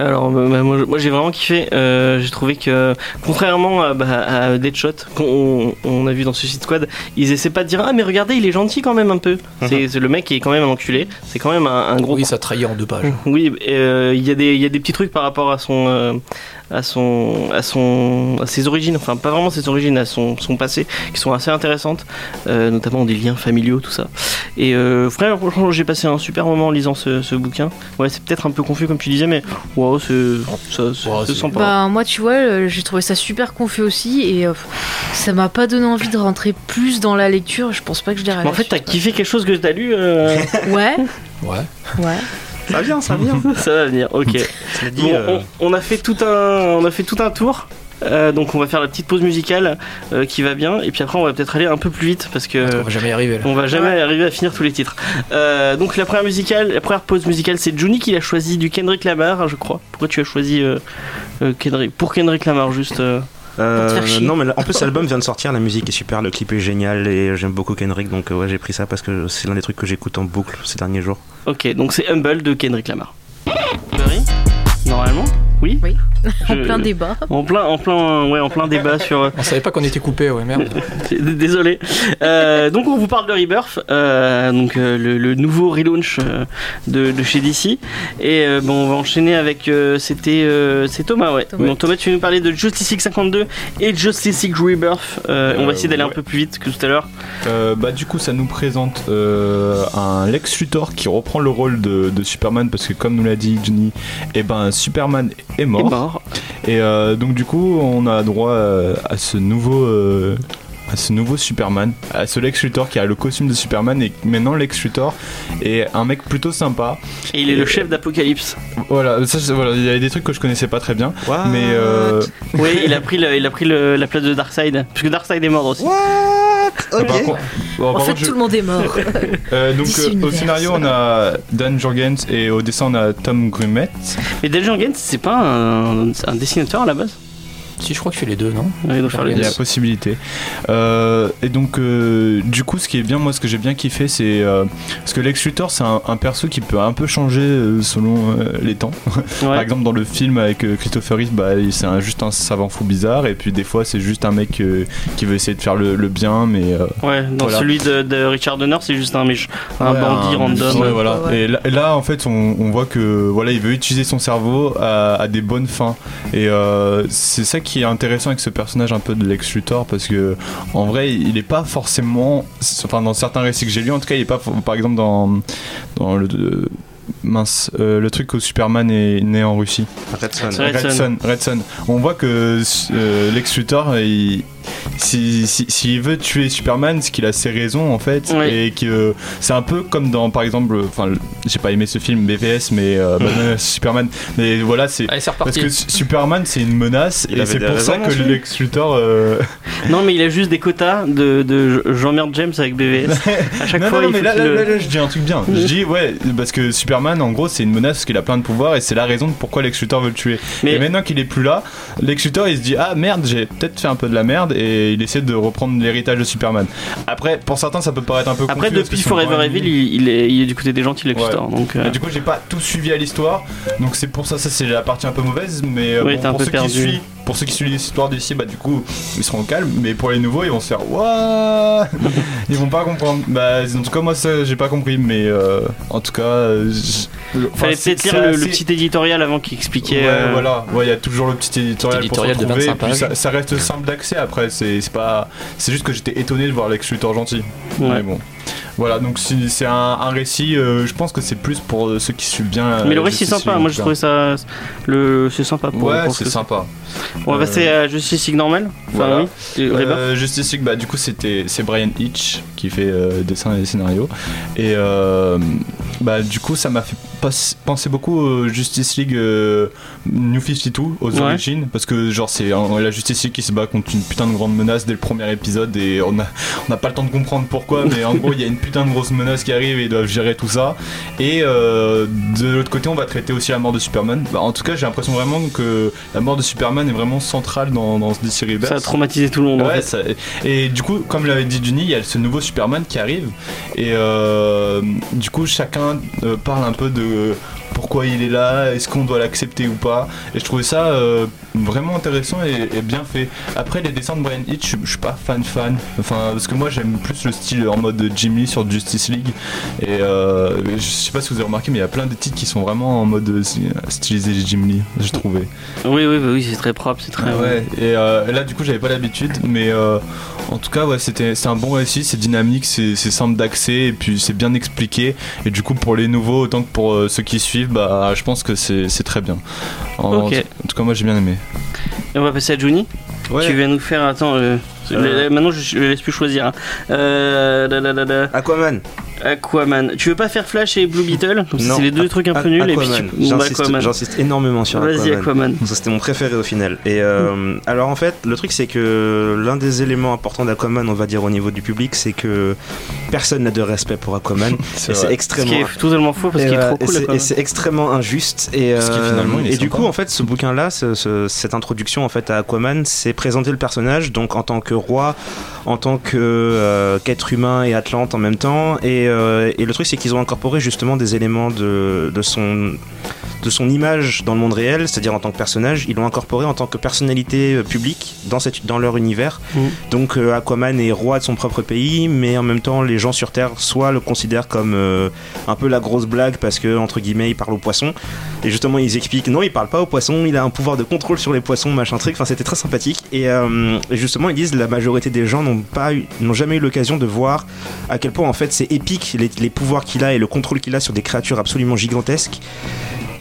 Alors, bah, bah, moi, moi, j'ai vraiment kiffé. Euh, j'ai trouvé que, contrairement à, bah, à Deadshot, qu'on on a vu dans Suicide Squad, ils essaient pas de dire Ah, mais regardez, il est gentil quand même un peu. C'est c'est le mec qui est quand même un enculé. C'est quand même un, un gros. Oui, ça trahit en deux pages. Oui, euh, il y, a des- il y a des petits trucs par rapport à son, euh, à son, à son, à ses origines, enfin pas vraiment ses origines, à son, son passé, qui sont assez intéressantes, euh, notamment des liens familiaux, tout ça. Et euh, frère, franchement, j'ai passé un super moment en lisant ce, ce bouquin. Ouais, c'est peut-être un peu confus comme tu disais, mais wow, c'est, ça, sympa. Bah, moi, tu vois, euh, j'ai trouvé ça super confus aussi et euh, ça m'a pas donné envie de rentrer plus dans la lecture. Je pense pas que je l'ai en fait, t'as kiffé quelque chose que t'as lu, euh, Ouais, Ouais. ouais. Ça vient, ça vient. ça va venir. Ok. Dit, Bon, euh, on, on a fait tout un, on a fait tout un tour. Euh, donc on va faire la petite pause musicale euh, qui va bien et puis après on va peut-être aller un peu plus vite parce que On va jamais y arriver là. on va jamais arriver à finir tous les titres. Euh, donc la première musicale, la première pause musicale, c'est Johnny qui l'a choisi du Kendrick Lamar, je crois. Pourquoi tu as choisi euh, euh, Kendrick pour Kendrick Lamar juste euh, non, mais en plus, l'album vient de sortir, la musique est super, le clip est génial et j'aime beaucoup Kendrick, donc euh, ouais, j'ai pris ça parce que c'est l'un des trucs que j'écoute en boucle ces derniers jours. Ok, donc c'est Humble de Kendrick Lamar. Barry Normalement Oui. Oui. En plein débat. En plein, en plein, ouais, en plein débat sur. euh, On savait pas qu'on était coupé, ouais, merde. Désolé. Euh, donc on vous parle de Rebirth, euh, donc euh, le, le nouveau relaunch de, de chez DC. Et euh, bon, on va enchaîner avec euh, c'était euh, c'est Thomas, ouais. Thomas. Bon, Thomas, tu veux nous parler de Justice League 52 et Justice League Rebirth. Euh, on va essayer d'aller un peu plus vite que tout à l'heure. Euh, bah du coup ça nous présente euh, un Lex Luthor qui reprend le rôle de, de Superman parce que comme nous l'a dit Johnny, et ben Superman est Et mort. mort. Et euh, donc du coup on a droit euh, à ce nouveau euh, à ce nouveau Superman, à ce Lex Luthor qui a le costume de Superman et maintenant Lex Luthor est un mec plutôt sympa. Et il est le chef d'Apocalypse. Voilà, ça, c'est- voilà, il y a des trucs que je connaissais pas très bien, What? mais euh, Oui, il a pris, le- il a pris le- la place de Darkseid. Parce que Darkseid est mort aussi. What? Ok. Par contre- bon, En par fait, contre, je- tout le monde est mort. euh, donc euh, au scénario on a Dan Jurgens et au dessin on a Tom Grumet. Et Dale Jenkins, c'est pas un, un dessinateur à la base? Si, je crois que je fais les deux, non Ouais, Il doit faire les Il y a possibilité. Euh, et donc, euh, du coup, ce qui est bien, moi, ce que j'ai bien kiffé, c'est euh, parce que Lex Luthor, c'est un, un perso qui peut un peu changer euh, selon euh, les temps. Par exemple, dans le film avec euh, Christopher Reeve, bah, c'est juste un savant fou bizarre, et puis des fois, c'est juste un mec euh, qui veut essayer de faire le, le bien, mais euh, Ouais, dans Voilà. celui de, de Richard Donner, c'est juste un méchant, un Ouais, bandit un- random. ouais, voilà. Ouais, ouais. Et là, en fait, on, on voit que voilà, il veut utiliser son cerveau à, à des bonnes fins. Et euh, c'est ça qui est intéressant avec ce personnage un peu de Lex Luthor parce que en vrai, il n'est pas forcément, enfin dans certains récits que j'ai lus, en tout cas, il est pas, par exemple dans dans le mince, euh, le truc où Superman est né en Russie. Red Son. C'est Red Red Son. Son, Red Son. On voit que euh, Lex Luthor, il- si- si- s'il veut tuer Superman, c'est qu'il a ses raisons en fait, Oui. et que c'est un peu comme dans, par exemple, enfin, j'ai pas aimé ce film BVS, mais euh, Batman Superman, mais voilà, c'est parce que Su- Superman c'est une menace, Il et c'est pour ça que Lex Luthor. euh, Non, mais il a juste des quotas de, de j'emmerde James avec BVS. À chaque non, fois, non, non, il mais là, là, le- là, là, je dis un truc bien. Je dis, ouais, parce que Superman, en gros, c'est une menace parce qu'il a plein de pouvoirs et c'est la raison de pourquoi Lex Luthor veut le tuer. Mais- Et maintenant qu'il est plus là, Lex Luthor il se dit, ah merde, j'ai peut-être fait un peu de la merde et il essaie de reprendre l'héritage de Superman. Après, pour certains, ça peut paraître un peu Après, confus depuis Forever Evil, il, il est, il est du côté des gentils, Lex Ouais. Donc, euh, du coup, j'ai pas tout suivi à l'histoire, donc c'est pour ça, ça c'est la partie un peu mauvaise. Mais euh, Oui, bon, t'es un pour, peu ceux perdu. qui suivent, pour ceux qui suivent l'histoire d'ici, bah du coup, ils seront au calme. Mais pour les nouveaux, ils vont se faire Wouah Ils vont pas comprendre. Bah, en tout cas, moi, ça, j'ai pas compris. Mais euh, en tout cas, euh, je- enfin, fallait peut-être lire le, petit éditorial avant qu'il expliquait. Ouais, euh, voilà. Ouais, il y a toujours le petit éditorial, Petit éditorial pour se retrouver. 25 et puis pages. ça, ça reste simple d'accès. Après, c'est c'est pas. C'est juste que j'étais étonné de voir Lex Luthor gentil. Ouais. Mais bon. Voilà, donc c'est un, un récit. euh, je pense que c'est plus pour euh, ceux qui suivent bien. Mais le euh, récit est sympa, moi je trouvais ça. Le... C'est sympa pour, Ouais, c'est sympa. On va Euh, passer à Justice League normal. Enfin, voilà. oui. Euh, Justice League, bah du coup c'était c'est Brian Hitch qui fait euh, dessin et scénario et euh, bah du coup ça m'a fait penser beaucoup au Justice League euh, New 52 aux Ouais. origines parce que genre c'est la Justice League qui se bat contre une putain de grande menace dès le premier épisode et on a on n'a pas le temps de comprendre pourquoi mais en gros il y a une putain de grosse menace qui arrive et ils doivent gérer tout ça et euh, de l'autre côté on va traiter aussi la mort de Superman bah, en tout cas j'ai l'impression vraiment que la mort de Superman est vraiment centrale dans, dans ce DC Rebirth Ça a traumatisé tout le monde. en Ouais, fait. ça- et du coup, comme l'avait dit Juni, il y a ce nouveau Superman qui arrive. Et euh, du coup, chacun euh, parle un peu de pourquoi il est là, est-ce qu'on doit l'accepter ou pas. Et je trouvais ça euh, vraiment intéressant et, et bien fait. Après, les dessins de Brian Hitch, je, suis pas fan fan. Enfin, parce que moi, j'aime plus le style en mode Jim Lee sur Justice League. Et euh, je sais pas si vous avez remarqué, mais il y a plein de titres qui sont vraiment en mode euh, stylisé Jim Lee, j'ai trouvé. Oui, oui, oui, c'est très propre, c'est très. Ah ouais, et euh, là du coup j'avais pas l'habitude, mais euh, en tout cas ouais, c'était c'est un bon récit, c'est dynamique, c'est simple d'accès et puis c'est bien expliqué. Et du coup pour les nouveaux autant que pour ceux qui suivent, bah je pense que c'est très bien. En tout cas moi j'ai bien aimé. Et on va passer à Juni. Ouais. Tu viens nous faire. Attends, euh, Euh. maintenant je, je laisse plus choisir. hein. Euh. Aquaman. Aquaman. Tu veux pas faire Flash et Blue Beetle? C'est les deux trucs un peu A- nuls. Aquaman. tu... J'insiste Aquaman. énormément sur Vas-y, Aquaman. Aquaman. Ça c'était mon préféré au final. Et euh, alors en fait, le truc c'est que l'un des éléments importants d'Aquaman, on va dire au niveau du public, c'est que personne n'a de respect pour Aquaman. C'est et c'est vrai. Ce extrêmement qui est totalement faux parce qu'il est trop cool. c'est- Aquaman. et c'est extrêmement injuste et, Parce que euh, finalement, il est et du coup en fait ce bouquin là cette introduction en fait à Aquaman c'est présenter le personnage donc en tant que roi en tant euh, qu'être humain et Atlante en même temps. Et, euh, et le truc c'est qu'ils ont incorporé justement des éléments de, de son de son image dans le monde réel, c'est-à-dire en tant que personnage, ils l'ont incorporé en tant que personnalité euh, publique dans, cette, dans leur univers. Mhm. Donc euh, Aquaman est roi de son propre pays, mais en même temps les gens sur Terre soit le considèrent comme euh, un peu la grosse blague parce que entre guillemets il parle aux poissons. Et justement ils expliquent non il parle pas aux poissons, il a un pouvoir de contrôle sur les poissons, machin truc. Enfin c'était très sympathique. Et, et justement ils disent la majorité des gens n'ont pas eu- n'ont jamais eu l'occasion de voir à quel point en fait c'est épique les, les pouvoirs qu'il a et le contrôle qu'il a sur des créatures absolument gigantesques.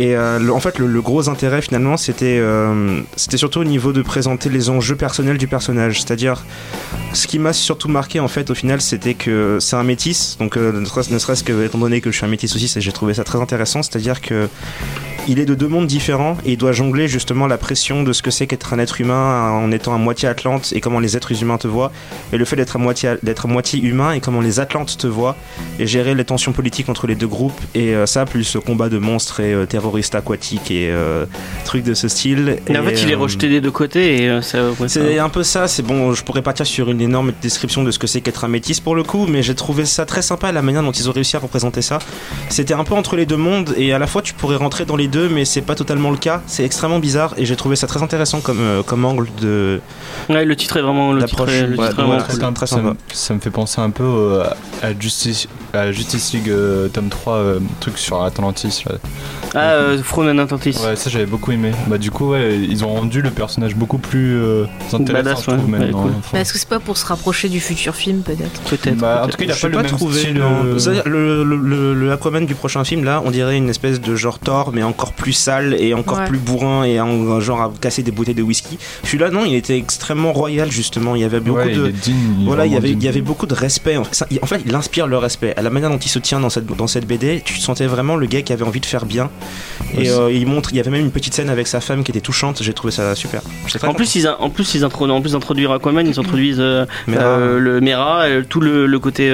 Et euh, le- en fait, le, le gros intérêt finalement, c'était euh, c'était surtout au niveau de présenter les enjeux personnels du personnage. C'est-à-dire, ce qui m'a surtout marqué en fait, au final, c'était que c'est un métis. Donc, euh, ne serait-ce que, étant donné que je suis un métis aussi, j'ai trouvé ça très intéressant. C'est-à-dire que il est de deux mondes différents et il doit jongler justement la pression de ce que c'est qu'être un être humain en étant à moitié Atlante et comment les êtres humains te voient, et le fait d'être à moitié, d'être moitié humain et comment les Atlantes te voient, et gérer les tensions politiques entre les deux groupes, et ça, plus ce combat de monstres et euh, aquatiques et euh, trucs de ce style. Mais en Et, fait, il est euh, rejeté des deux côtés et euh, ça. ouais, ça- c'est un peu ça, c'est bon, je pourrais partir sur une énorme description de ce que c'est qu'être un métis pour le coup, mais j'ai trouvé ça très sympa la manière dont ils ont réussi à représenter ça. C'était un peu entre les deux mondes et à la fois tu pourrais rentrer dans les deux, mais c'est pas totalement le cas. C'est extrêmement bizarre et j'ai trouvé ça très intéressant comme, euh, comme angle de. Ouais, le titre est vraiment. Le titre L'approche, est, le ouais, titre est ouais, vraiment très- cool. très ça, sympa. me, ça me fait penser un peu à Justice, à Justice League euh, tome 3, euh, truc sur Atlantis. Là. Ah, euh, From and Atlantis. Ouais, ça j'avais beaucoup aimé. Bah, du coup, ouais, ils ont rendu le personnage beaucoup plus euh, intéressant, Badass, je trouve, ouais. maintenant. Ouais, cool. Enfin, Mais est-ce que c'est pas pour se rapprocher du futur film peut-être? Peut-être. bah, en tout cas, il a Je pas sais le même trouvé, style. euh, le, le, le- le Aquaman du prochain film là, on dirait une espèce de genre Thor, mais encore plus sale et encore Ouais. plus bourrin et en, genre à casser des bouteilles de whisky. Celui-là, non, il était extrêmement royal justement. Il y avait beaucoup ouais, de. il est digne, il est Voilà, il y vraiment avait, il y avait beaucoup de respect. En fait, ça- il- en fait, il inspire le respect. À la manière dont il se tient dans cette, dans cette BD, tu sentais vraiment le gars qui avait envie de faire bien. Et euh, il montre, il y avait même une petite scène avec sa femme qui était touchante. J'ai trouvé ça super. En plus, ils, en plus, ils introduisent, en plus d'introduire Aquaman, ils introduisent euh, content. euh, le Mera, euh, tout le, le côté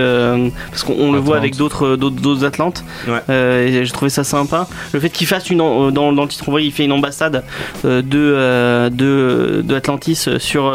parce qu'on on le voit avec d'autres Atlantes. Ouais. Et j'ai trouvé ça sympa. Le fait qu'il fasse une dans, dans le titre, on voit il fait une ambassade de, de de Atlantis sur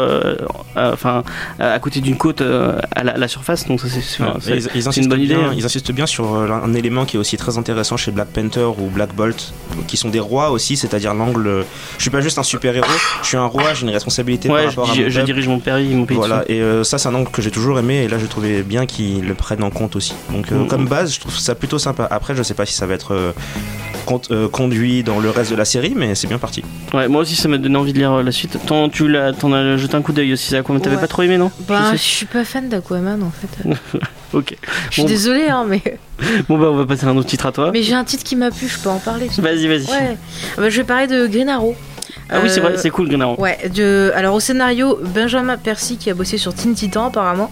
enfin à côté d'une côte à, la, à la surface. Donc ça c'est Ouais, une bonne idée. Bien, ils insistent bien sur euh, un élément qui est aussi très intéressant chez Black Panther ou Black Bolt, qui sont des rois aussi, c'est-à-dire l'angle. euh, Je suis pas juste un super héros, je suis un roi, j'ai une responsabilité Ouais, par rapport je, à mon je dirige mon pays, mon pays. Voilà, et euh, ça c'est un angle que j'ai toujours aimé et là je trouvais bien qu'ils le prennent en compte aussi. Donc euh, Mhm. comme base, je trouve ça plutôt sympa. Après, je sais pas si ça va être euh, con- euh, conduit dans le reste de la série, mais c'est bien parti. Ouais, moi aussi ça m'a donné envie de lire euh, la suite. T'en, tu l'as, t'en as jeté un coup d'œil aussi, ça. Quoi, t'avais Ouais. pas trop aimé, non Bah, Je suis pas fan d'Aquaman en fait. Ok. Je suis Bon. désolée, hein, mais, Bon bah on va passer à un autre titre à toi. mais j'ai un titre qui m'a plu, je peux en parler. Vas-y, vas-y. Ouais. Bah, je vais parler de Green Arrow. Ah oui, c'est vrai, Euh, c'est cool, Green Arrow. Ouais, de, alors au scénario, Benjamin Percy qui a bossé sur Teen Titan apparemment,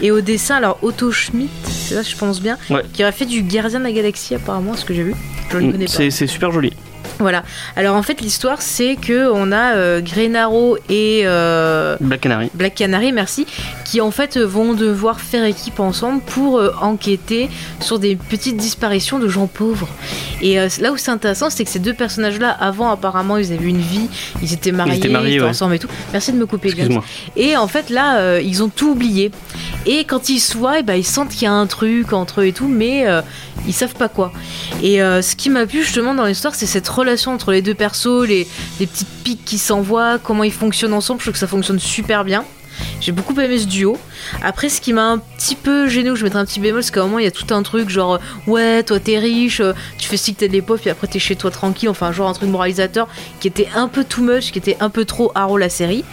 et au dessin, alors Otto Schmidt, c'est ça je pense bien, Ouais. qui aurait fait du Gardien de la Galaxie apparemment, ce que j'ai vu. Je ne Mm, connais pas. C'est super joli. Voilà. Alors en fait, l'histoire c'est que on a euh, Green Arrow et euh, Black Canary. Black Canary, merci, qui en fait vont devoir faire équipe ensemble pour euh, enquêter sur des petites disparitions de gens pauvres. Et là où c'est intéressant, c'est que ces deux personnages-là, avant apparemment, ils avaient une vie, ils étaient mariés, étaient mariés, ouais. ensemble et tout. Merci de me couper. Excuse-moi. Et en fait, là, ils ont tout oublié. Et quand ils se voient, eh ben, ils sentent qu'il y a un truc entre eux et tout, mais ils savent pas quoi. Et ce qui m'a plu justement dans l'histoire, c'est cette relation entre les deux persos, les, les petites piques qui s'envoient, comment ils fonctionnent ensemble. Je trouve que ça fonctionne super bien. J'ai beaucoup aimé ce duo. Après, ce qui m'a un petit peu gêné, où je mettrais un petit bémol, c'est qu'à un moment, il y a tout un truc genre, ouais, toi t'es riche, euh, tu fais ci que t'es des pauvres, puis après t'es chez toi tranquille, enfin, genre un truc moralisateur qui était un peu too much, qui était un peu trop haro la série.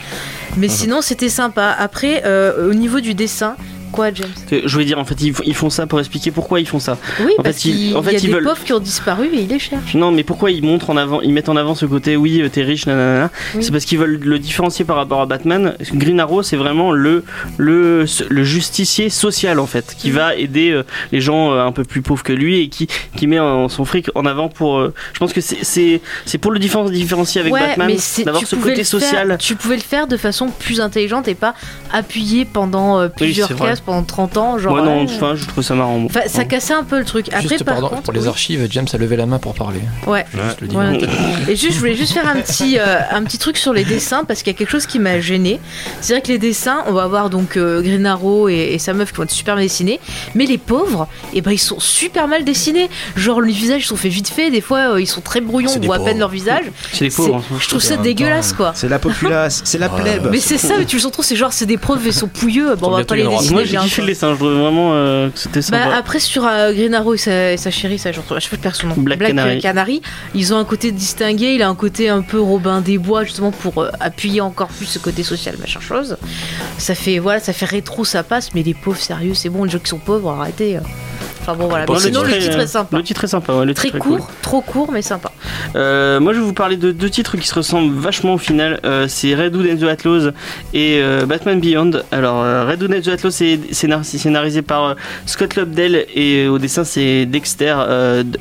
Mais sinon, c'était sympa. Après, euh, au niveau du dessin, quoi, James Je voulais dire, en fait, ils, font ça pour expliquer pourquoi ils font ça. Oui, En parce fait, qu'il en fait, y a ils des veulent- pauvres qui ont disparu et ils les cherchent. Non, mais pourquoi ils montrent en avant, ils mettent en avant ce côté, oui, euh, t'es riche, nanana. Oui. C'est parce qu'ils veulent le différencier par rapport à Batman. Green Arrow, c'est vraiment le, le, le justicier social, en fait, qui va aider euh, les gens euh, un peu plus pauvres que lui et qui, qui met en- son fric en avant pour. je pense que c'est- pour le différen- différencier avec ouais, Batman, d'avoir ce côté faire- social. tu pouvais le faire de façon plus intelligente et pas appuyer pendant plusieurs c'est pendant 30 ans. Genre, Moi, non, ouais. enfin, je trouve ça marrant. Enfin, ça cassait un peu le truc. Après, Juste, par pardon, contre, pour les archives, James a levé la main pour parler. Ouais. Juste le. Ouais. Et juste, je voulais juste faire un petit, euh, un petit truc sur les dessins parce qu'il y a quelque chose qui m'a gêné. C'est vrai que les dessins, on va avoir donc euh, Green Arrow et, et sa meuf qui vont être super bien dessinés, mais les pauvres, et ben ils sont super mal dessinés. Genre les visages sont faits vite fait, des fois euh, ils sont très brouillons, on voit à peine leur visage. C'est les pauvres. hein. je trouve ça dégueulasse temps, quoi. C'est la populace, c'est la Ouais. plèbe. Mais c'est ça, mais tu le sens trop, c'est genre c'est des pauvres et sont pouilleux, bon on va pas les dessiner J'ai bien. vraiment euh, que c'était sympa. Bah, après sur euh, Green Arrow et sa, et sa chérie, ça je je sais pas le nom. Black Canary. Canary, ils ont un côté distingué, il a un côté un peu Robin des Bois justement pour euh, appuyer encore plus ce côté social machin chose. Ça fait voilà, ça fait rétro, ça passe, mais les pauvres sérieux, c'est bon, les gens qui sont pauvres, arrêtez. euh. Enfin bon voilà, Bon, mais sinon le titre est- sympa. Le titre est sympa, ouais, le Très titre court, cool. trop court mais sympa. Euh, moi, je vais vous parler de deux titres qui se ressemblent vachement au final. Euh, c'est Red Hood and the Outlaws et euh, Batman Beyond. Alors, euh, Red Hood and the Outlaws, c'est scénar- c'est scénarisé par Scott Lobdell et au dessin, c'est Dexter,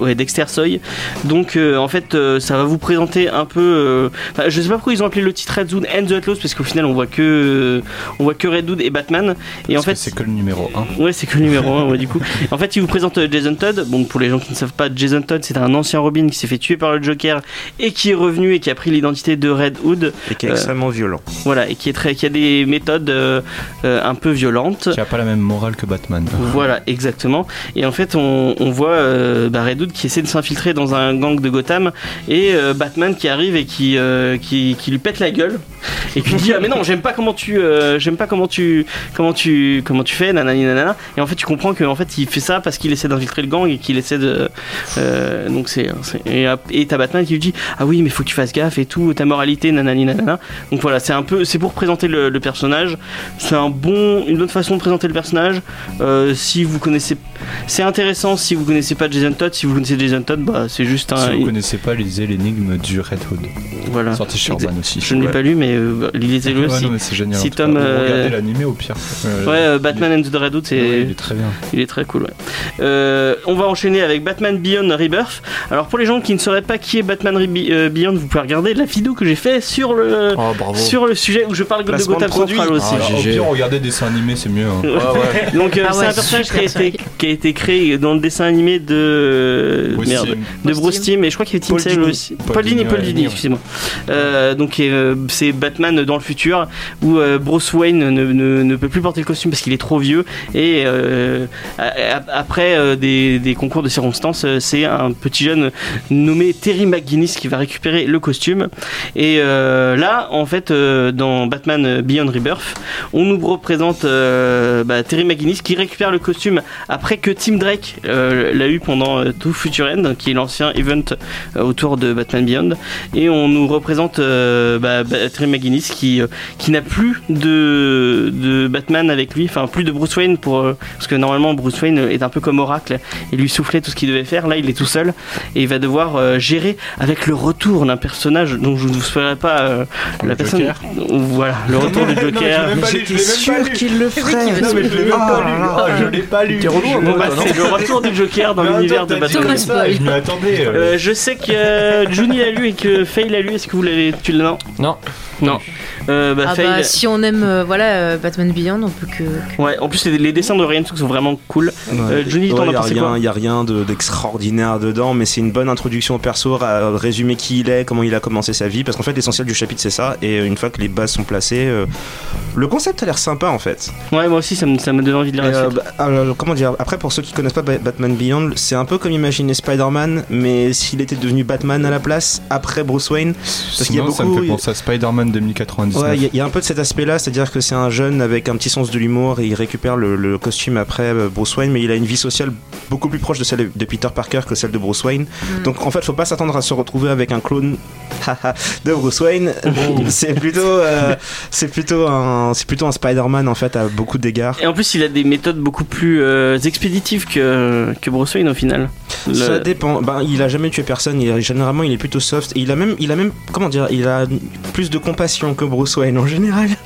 ouais, Dexter Soy. Donc, en fait, ça va vous présenter un peu. je sais pas pourquoi ils ont appelé le titre Red Hood and the Outlaws parce qu'au final, on voit que on voit que Red Hood et Batman. Et en Parce fait, c'est que le numéro 1. Ouais, c'est que le numéro 1, ouais, du coup. En fait, il vous présente euh, Jason Todd. Bon, pour les gens qui ne savent pas, Jason Todd, c'est un ancien Robin qui s'est fait tuer par le Joker et qui est revenu et qui a pris l'identité de Red Hood. Et qui est Euh, extrêmement violent. Voilà, et qui, est très, qui a des méthodes euh, euh, un peu violentes. Qui a pas la même morale que Batman. Voilà, exactement. Et en fait, on, on voit euh, bah, Red Hood qui essaie de s'infiltrer dans un gang de Gotham et euh, Batman qui arrive et qui, euh, qui, qui lui pète la gueule et qui lui dit ah mais non j'aime pas comment tu euh, j'aime pas comment tu comment tu comment tu fais nanani nanana et en fait tu comprends que en fait il fait ça parce qu'il essaie d'infiltrer le gang et qu'il essaie de euh, donc c'est et, et Batman qui lui dit ah oui mais faut que tu fasses gaffe et tout ta moralité nanani nanana donc voilà c'est un peu c'est pour présenter le, le personnage. C'est un bon une bonne façon de présenter le personnage. Euh, si vous connaissez c'est intéressant si vous connaissez pas Jason Todd si vous connaissez Jason Todd bah c'est juste un Si vous connaissez pas, lisez l'énigme du Red Hood. voilà Sorti chez. Urban aussi. je ne l'ai Ouais. pas lu mais euh, lisez-le aussi c'est génial. si. Tom, euh, Regardez l'animé au pire. Euh, ouais Batman and the Red Hood est- c'est il est très bien. Il est très cool, ouais. On va enchaîner avec Batman Beyond Rebirth. Alors pour les gens qui ne sauraient pas qui est Batman Beyond, vous pouvez regarder la vidéo que j'ai fait sur le Oh, sur le sujet où je parle de Placement de Gotham. Central aussi. Ah, au GG. pire, regardez des dessins animés, c'est mieux. hein. Ouais, ouais. Donc euh, Ah c'est un personnage qui a, super été, qui a été créé dans le dessin animé de Bruce merde Timm. de Bruce Timm et je crois qu'il y avait Tim Sale aussi. Paul Dini, Paul Dini, ouais. excusez-moi. Euh, donc euh, c'est Batman dans le futur où euh, Bruce Wayne ne, ne- ne peut plus porter le costume parce qu'il est trop vieux et euh, après euh, des, des concours de circonstances, euh, c'est un petit jeune nommé Terry McGuinness qui va récupérer le costume. Et euh, là, en fait, euh, dans Batman Beyond Rebirth, on nous représente euh, bah, Terry McGuinness qui récupère le costume après que Tim Drake euh, l'a eu pendant euh, tout Future End, qui est l'ancien event euh, autour de Batman Beyond. Et on nous représente euh, bah, bah, Terry McGuinness qui, euh, qui n'a plus de, de Batman avec lui, enfin plus de Bruce Wayne pour, euh, parce que normalement Bruce Wayne est un peu comme Oracle et lui soufflait tout ce qu'il devait faire. Là, il est tout seul et il va devoir euh, gérer avec le retour d'un personnage dont je ne vous spoilerai pas euh, Le la personne. Joker. Voilà, le retour du Joker. pas lu. qu'il le veut Non, mais je l'ai même pas lu. Je l'ai pas lu. Bon, bah, c'est le retour du Joker dans l'univers de Batman. Je attendais. euh. Euh, je sais que euh, Juni l'a lu et que Faye l'a lu. Est-ce que vous l'avez Tu l'as non? Non. Non. Euh, bah, Ah Faye, bah, si on aime euh, voilà euh, Batman Beyond, on peut que. que- Ouais. En plus, les, les dessins de Ryan Sook sont vraiment cool. Euh, Johnny, t'en as il y a pensé rien, quoi y a rien de- d'extraordinaire dedans, mais c'est une bonne introduction au perso, à résumer qui il est, comment il a commencé sa vie, parce qu'en fait l'essentiel du chapitre c'est ça, et une fois que les bases sont placées, euh, le concept a l'air sympa en fait. Ouais, moi aussi, ça me, ça me donne envie de la euh, bah, alors, comment dire Après, pour ceux qui connaissent pas Ba- Batman Beyond, c'est un peu comme imaginer Spider-Man, mais s'il était devenu Batman à la place après Bruce Wayne. qu'il y a ça me fait penser à Spider-Man 2099. Ouais, il y a- il y, a un peu de cet aspect-là, c'est-à-dire que c'est un jeune avec un petit sens de l'humour et il récupère le, le costume après euh, Bruce Wayne, mais il a une vie sociale beaucoup plus proche de celle de Peter Parker que celle de Bruce Wayne. Mm. Donc en fait, faut pas s'attendre à se retrouver avec un clone de Bruce Wayne. c'est plutôt, euh, c'est plutôt un, c'est plutôt un Spider-Man en fait à beaucoup d'égards. Et en plus, il a des méthodes beaucoup plus euh, expéditives que, que Bruce Wayne au final. Le- Ça dépend. Ben, il a jamais tué personne. Il, généralement, il est plutôt soft. Et il a même, il a même, comment dire, il a plus de compassion que Bruce Wayne en général.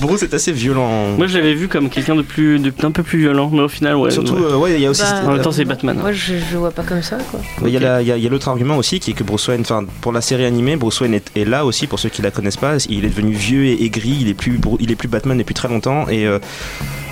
Bruce est assez violent. Moi, je l'avais vu comme quelqu'un de plus, de- d'un peu plus violent, mais au final, ouais. Surtout, ouais. euh, ouais, il y a aussi. Bah, En même temps, c'est Batman. Moi, je, je vois pas comme ça, quoi. Il y a la- il y a, il y a l'autre argument aussi qui est que Bruce Wayne, enfin pour la série animée, Bruce Wayne est, est là aussi pour ceux qui la connaissent pas. Il est devenu vieux et aigri, il est plus, il est plus Batman depuis très longtemps et euh,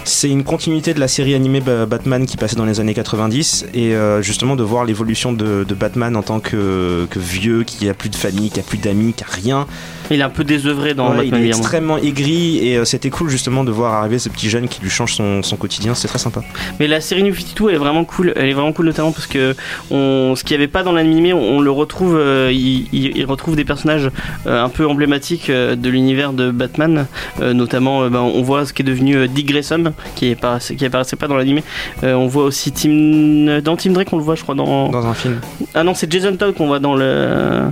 c'est une continuité de la série animée Ba- Batman qui passait dans les années 90 et euh, justement de voir l'évolution de, de Batman en tant que, que vieux qui a plus de famille, qui a plus d'amis, qui a rien. Il est un peu désœuvré dans Ouais, il est extrêmement aigri et euh, c'était cool justement de voir arriver ce petit jeune qui lui change son, son quotidien. C'est très sympa. Mais la série New 52 elle est vraiment cool. Elle est vraiment cool notamment parce que on, ce qu'il n'y avait pas dans l'animé, on, on le retrouve. euh, il, retrouve des personnages euh, un peu emblématiques de l'univers de Batman. Notamment, ben, on voit ce qui est devenu Dick Grayson, qui, pas, qui apparaissait pas dans l'animé. On voit aussi Tim dans Tim Drake, on le voit, je crois dans. Dans un film. Ah non, c'est Jason Todd qu'on voit dans le.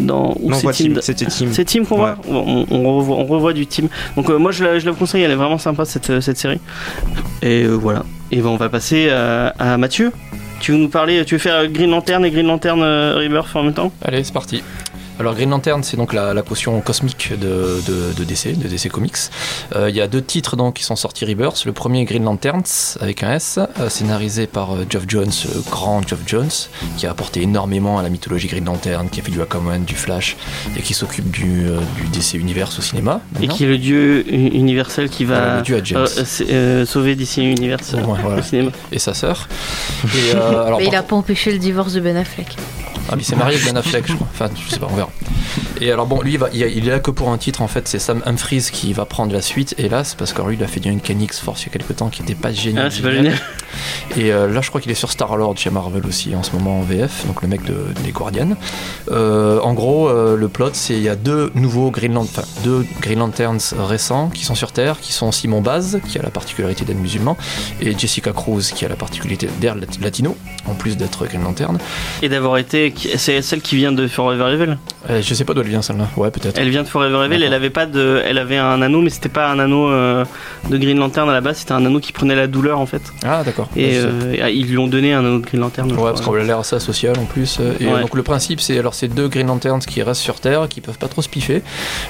Dans. c'est Tim. c'est Tim qu'on voit on, on revoit, on revoit du Tim. Donc euh, moi je la, je la conseille, elle est vraiment sympa cette, euh, cette série. Et euh, voilà. Et ben, on va passer à, à Mathieu. Tu veux nous parler, tu veux faire Green Lantern et Green Lantern euh, Rebirth en même temps? Allez, c'est parti. Alors Green Lantern, c'est donc la, la caution cosmique de, de, de DC, de DC Comics. Euh, Il y a deux titres donc qui sont sortis Rebirth. Le premier Green Lanterns avec un S, euh, scénarisé par euh, Geoff Jones, le grand Geoff Jones, qui a apporté énormément à la mythologie Green Lantern, qui a fait du Aquaman, du Flash, et qui s'occupe du, euh, du DC Universe au cinéma. Et qui est le dieu universel qui va le dieu à James. euh, c'est- euh, sauver DC Universe Ouais, voilà. au cinéma. Et sa sœur. Et, euh, alors, Mais il par a pas empêché le divorce de Ben Affleck. Ah, mais il s'est marié avec Ben Affleck, je crois. Enfin, je sais pas, on verra. Et alors, bon, lui, il, va, il, il est là que pour un titre, en fait. C'est Sam Humphries qui va prendre la suite, hélas, parce que lui, il a fait du Uncanny X-Force il y a quelques temps qui était pas génial. Ah, c'est pas génial. Et euh, là, je crois qu'il est sur Star-Lord chez Marvel aussi, en ce moment en VF, donc le mec de, des Guardians. Euh, en gros, euh, le plot, c'est il y a deux nouveaux Green, Lan- enfin, deux Green Lanterns récents qui sont sur Terre, qui sont Simon Baz, qui a la particularité d'être musulman, et Jessica Cruz, qui a la particularité d'être lat- latino, en plus d'être Green Lantern. Et d'avoir été. C'est celle qui vient de Forever Evil? Euh, je sais pas d'où elle vient celle-là. Ouais, peut-être. Elle vient de Forever Evil. Elle avait pas de. Elle avait un anneau, mais c'était pas un anneau euh, de Green Lantern à la base. C'était un anneau qui prenait la douleur en fait. Ah, d'accord. Et euh, ils lui ont donné un anneau de Green Lantern. Ouais, parce qu'on a l'air assez social en plus. Et Ouais. donc le principe, c'est alors c'est deux Green Lanterns qui restent sur Terre, qui peuvent pas trop se piffer,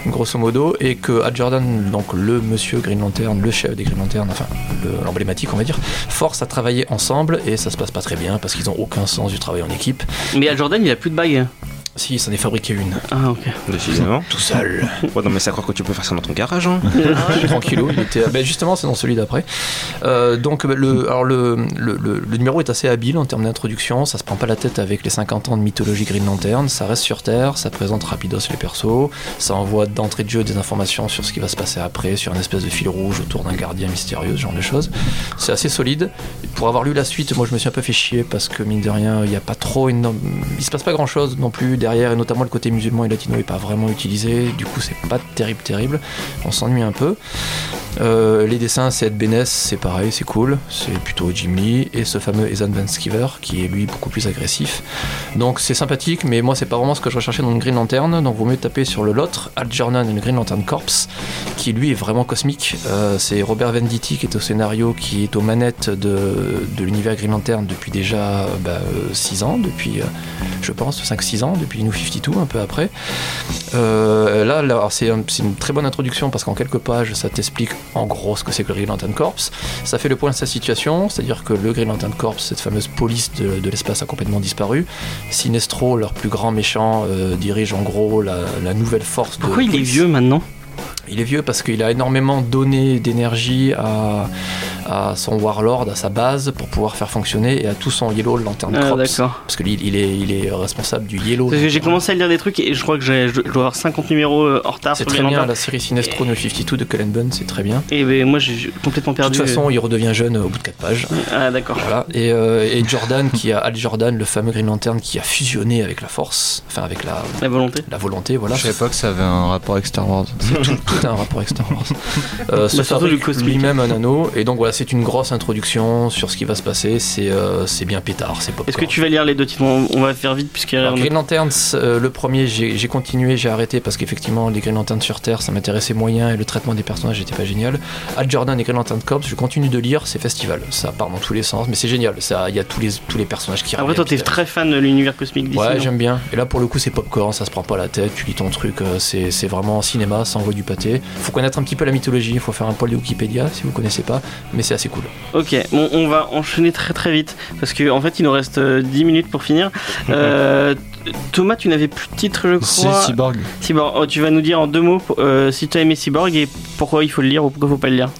grosso modo, et que Al Jordan, donc le monsieur Green Lantern, le chef des Green Lanterns, enfin le- l'emblématique, on va dire, force à travailler ensemble, et ça se passe pas très bien parce qu'ils ont aucun sens du travail en équipe. Mais Al Jordan, il a plus de bague. Si, ça en est fabriqué une, Ah ok. Décidément. tout seul. Ouais, non, mais c'est à croire que tu peux faire ça dans ton garage. Hein. Tranquillou, il était. Ben justement, c'est dans celui d'après. Euh, donc, ben, le, alors le, le, le- le numéro est assez habile en termes d'introduction. Ça se prend pas la tête avec les 50 ans de mythologie Green Lantern. Ça reste sur Terre, ça présente rapidos les persos. Ça envoie d'entrée de jeu des informations sur ce qui va se passer après, sur une espèce de fil rouge autour d'un gardien mystérieux, ce genre de choses. C'est assez solide. Pour avoir lu la suite, moi je me suis un peu fait chier parce que mine de rien, il n'y a pas trop énorme... Il se passe pas grand chose non plus derrière, et notamment le côté musulman et latino est pas vraiment utilisé. Du coup, c'est pas terrible, terrible. On s'ennuie un peu. Euh, les dessins, c'est Ed Benes, c'est pareil, c'est cool, c'est plutôt Jim Lee, et ce fameux Ethan Van Sciver, qui est lui beaucoup plus agressif. Donc c'est sympathique, mais moi c'est pas vraiment ce que je recherchais dans une Green Lantern, donc vaut mieux taper sur le l'autre, Al Jordan et Green Lantern Corps, qui lui est vraiment cosmique. Euh, c'est Robert Venditti qui est au scénario, qui est aux manettes de, l'univers Green Lantern depuis déjà 6 ans, depuis, euh, je pense, 5-6 ans, depuis New 52, un peu après. Euh, là, c'est une très bonne introduction parce qu'en quelques pages, ça t'explique en gros ce que c'est que le Green Lantern Corps. Ça fait le point de sa situation, c'est-à-dire que le Green Lantern Corps, cette fameuse police de, de l'espace, a complètement disparu. Sinestro, leur plus grand méchant, euh, dirige en gros la, la nouvelle force de. Pourquoi il est vieux maintenant? Il est vieux parce qu'il a énormément donné d'énergie à, à son Warlord, à sa base, pour pouvoir faire fonctionner et à tout son Yellow Lantern Ah d'accord. Parce que lui, il est, il est responsable du Yellow. Parce que j'ai Lantern. commencé à lire des trucs et je crois que j'ai- je dois avoir 50 numéros euh, en retard C'est sur très bien, Lantern. la série Sinestro New 52 de Cullen Bunn, c'est très bien. Et ben, moi j'ai complètement De perdu. toute façon, il redevient jeune au bout de 4 pages. Ah d'accord. Voilà. Et, euh, et Jordan, qui a Al Jordan, le fameux Green Lantern, qui a fusionné avec la force, enfin avec la, La volonté. la volonté, voilà. Je savais pas que ça avait un rapport avec Star Wars. Tout a un rapport avec Star Wars. Euh, surtout lui-même un anneau. Et donc voilà, c'est une grosse introduction sur ce qui va se passer. C'est euh, c'est bien pétard, c'est. Est-ce que tu vas lire les deux titres? On, on va faire vite puisqu'il y a Alors, Green Lanterns, euh, le premier, j'ai continué, j'ai arrêté parce qu'effectivement, les Green Lanterns sur Terre, ça m'intéressait moyen et le traitement des personnages n'était pas génial. Al Jordan et Green Lantern Corps, je continue de lire, c'est festival. Ça part dans tous les sens, mais c'est génial. Il y a tous les, tous les personnages qui Après toi t'es très fan de l'univers cosmique d'ici. Ouais, j'aime bien. Et là, pour le coup, c'est popcorn, ça se prend pas la tête, tu lis ton truc, euh, c'est c'est vraiment cinéma, ça envoie du pâté. Faut connaître un petit peu la mythologie, il faut faire un poil de Wikipédia si vous connaissez pas, mais c'est assez cool. Ok, bon, on va enchaîner très très vite parce qu'en en fait il nous reste euh, 10 minutes pour finir. Euh, Thomas, tu n'avais plus de titre, je Si, crois. Cyborg. Cyborg. Oh, tu vas nous dire en deux mots euh, si tu as aimé Cyborg et pourquoi il faut le lire ou pourquoi il faut pas le lire.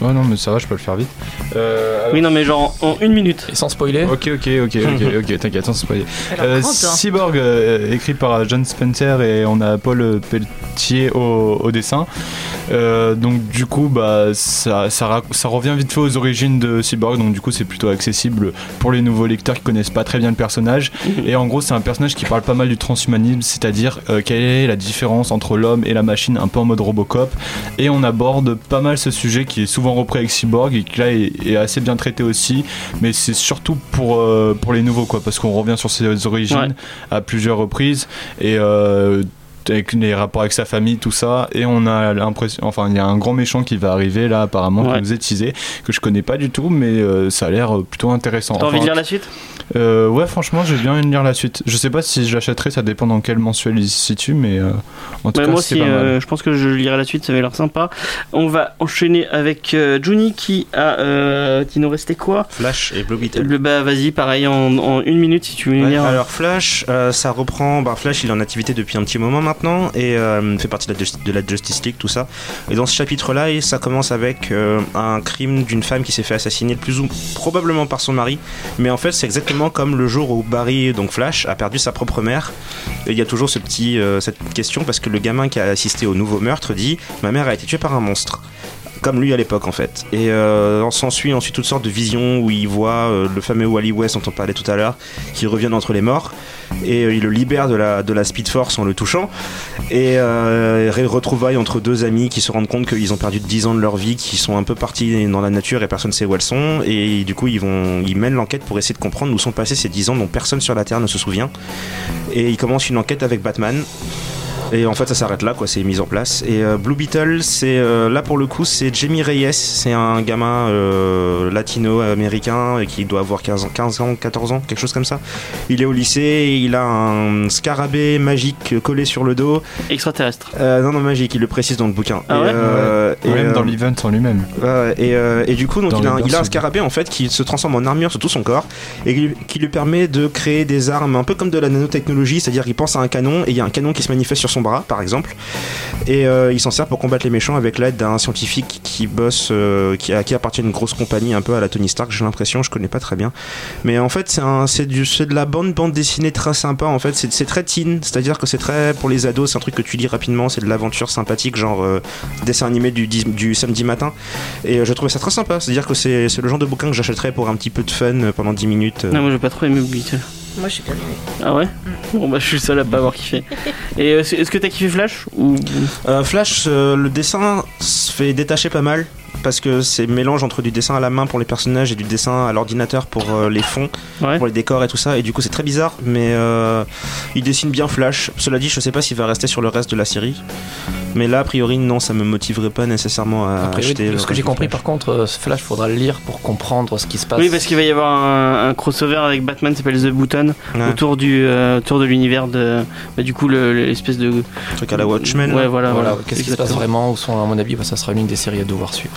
Oh non, mais ça va, je peux le faire vite. Euh, Oui, non, mais genre en, une minute. Et sans spoiler, Ok, ok, ok, ok, ok, t'inquiète, sans spoiler. Euh. Cyborg, euh, écrit par John Spencer et on a Paul Pelletier au, au dessin. Euh, donc du coup, bah, ça, ça, ça revient vite fait aux origines de Cyborg, donc du coup c'est plutôt accessible pour les nouveaux lecteurs qui connaissent pas très bien le personnage. Et en gros, c'est un personnage qui parle pas mal du transhumanisme, c'est-à-dire euh, quelle est la différence entre l'homme et la machine, un peu en mode Robocop. Et on aborde pas mal ce sujet qui est souvent repris avec Cyborg et qui là est, est assez bien traité aussi, mais c'est surtout pour, euh, pour les nouveaux quoi, parce qu'on revient sur ses origines Ouais. à plusieurs reprises et euh, avec les rapports avec sa famille, tout ça. Et on a l'impression, enfin, il y a un grand méchant qui va arriver là, apparemment, Ouais. qui nous est teasé, que je connais pas du tout, mais euh, ça a l'air euh, plutôt intéressant. T'as envie de Enfin, lire la suite? euh, Ouais, franchement, j'ai bien envie de lire la suite. Je sais pas si je l'achèterai, ça dépend dans quel mensuel il se situe, mais euh, en tout Ouais, cas, moi c'est aussi, pas mal. euh, je pense que je lirai la suite, ça avait l'air sympa. On va enchaîner avec euh, Juni qui a. Euh, qui nous restait quoi? Flash et Blue Beetle. Le bah vas-y, pareil, en, en une minute si tu veux Ouais, lire. alors Flash, euh, ça reprend. Bah, Flash, il est en activité depuis un petit moment maintenant et euh, fait partie de la, Justice League, tout ça. Et dans ce chapitre-là, ça commence avec euh, un crime d'une femme qui s'est fait assassiner, plus ou probablement par son mari. Mais en fait, c'est exactement comme le jour où Barry, donc Flash, a perdu sa propre mère. Et il y a toujours ce petit, euh, cette question parce que le gamin qui a assisté au nouveau meurtre dit Ma mère a été tuée par un monstre. Comme lui à l'époque en fait. Et euh, on s'ensuit ensuite toutes sortes de visions où il voit euh, le fameux Wally West dont on parlait tout à l'heure qui revient d'entre les morts. Et euh, il le libère de la, de la Speed Force en le touchant. Et euh, retrouvailles entre deux amis qui se rendent compte qu'ils ont perdu 10 ans de leur vie qui sont un peu partis dans la nature et personne ne sait où elles sont. Et du coup ils vont ils mènent l'enquête pour essayer de comprendre où sont passés ces 10 ans dont personne sur la Terre ne se souvient. Et ils commencent une enquête avec Batman et en fait, ça s'arrête là, quoi. C'est mis en place. Et euh, Blue Beetle, c'est euh, là pour le coup, c'est Jamie Reyes. C'est un gamin euh, latino-américain et qui doit avoir 15 ans, 15 ans, 14 ans, quelque chose comme ça. Il est au lycée, et il a un scarabée magique collé sur le dos. Extraterrestre. Euh, non, non, magique. Il le précise dans le bouquin. Ah et, ouais euh, et, Même euh, dans l'event en lui-même. Et, euh, et du coup, donc, il, a, un- il a un berceau. scarabée en fait qui se transforme en armure sur tout son corps et qui, qui lui permet de créer des armes un peu comme de la nanotechnologie, c'est-à-dire qu'il pense à un canon et il y a un canon qui se manifeste sur son bras, par exemple, et euh, il s'en sert pour combattre les méchants avec l'aide d'un scientifique qui bosse, euh, qui, à qui appartient une grosse compagnie un peu à la Tony Stark, j'ai l'impression, je connais pas très bien, mais en fait c'est de la bande bande dessinée très sympa en fait, c'est très teen, c'est-à-dire que c'est très pour les ados, c'est un truc que tu lis rapidement, c'est de l'aventure sympathique, genre euh, dessin animé du, du samedi matin. Et euh, je trouvais ça très sympa. C'est-à-dire que c'est le genre de bouquin que j'achèterais pour un petit peu de fun pendant 10 minutes. Non, moi j'ai pas trop aimé Beetle. Moi, je suis bien aimé. Ah ouais Bon bah je suis le seul à pas avoir kiffé. Et euh, est-ce que t'as kiffé Flash ou Euh, Flash, euh, le dessin se fait détacher pas mal. Parce que c'est mélange entre du dessin à la main pour les personnages et du dessin à l'ordinateur pour euh, les fonds, Ouais. pour les décors et tout ça. Et du coup, c'est très bizarre, mais euh, il dessine bien Flash. Cela dit, je sais pas s'il va rester sur le reste de la série. Mais là, a priori, non, ça me motiverait pas nécessairement à A priori, acheter. le ce que reste j'ai compris, Flash. par contre, euh, ce Flash, faudra le lire pour comprendre ce qui se passe. Oui, parce qu'il va y avoir un, un crossover avec Batman, qui s'appelle The Button, Ouais, autour du euh, autour de l'univers de bah, du coup le- l'espèce de truc à la Watchmen. ouais là. voilà, Voilà, voilà. qu'est-ce qui se passe vraiment Où sont, à mon avis, bah, ça sera l'une des séries à devoir suivre.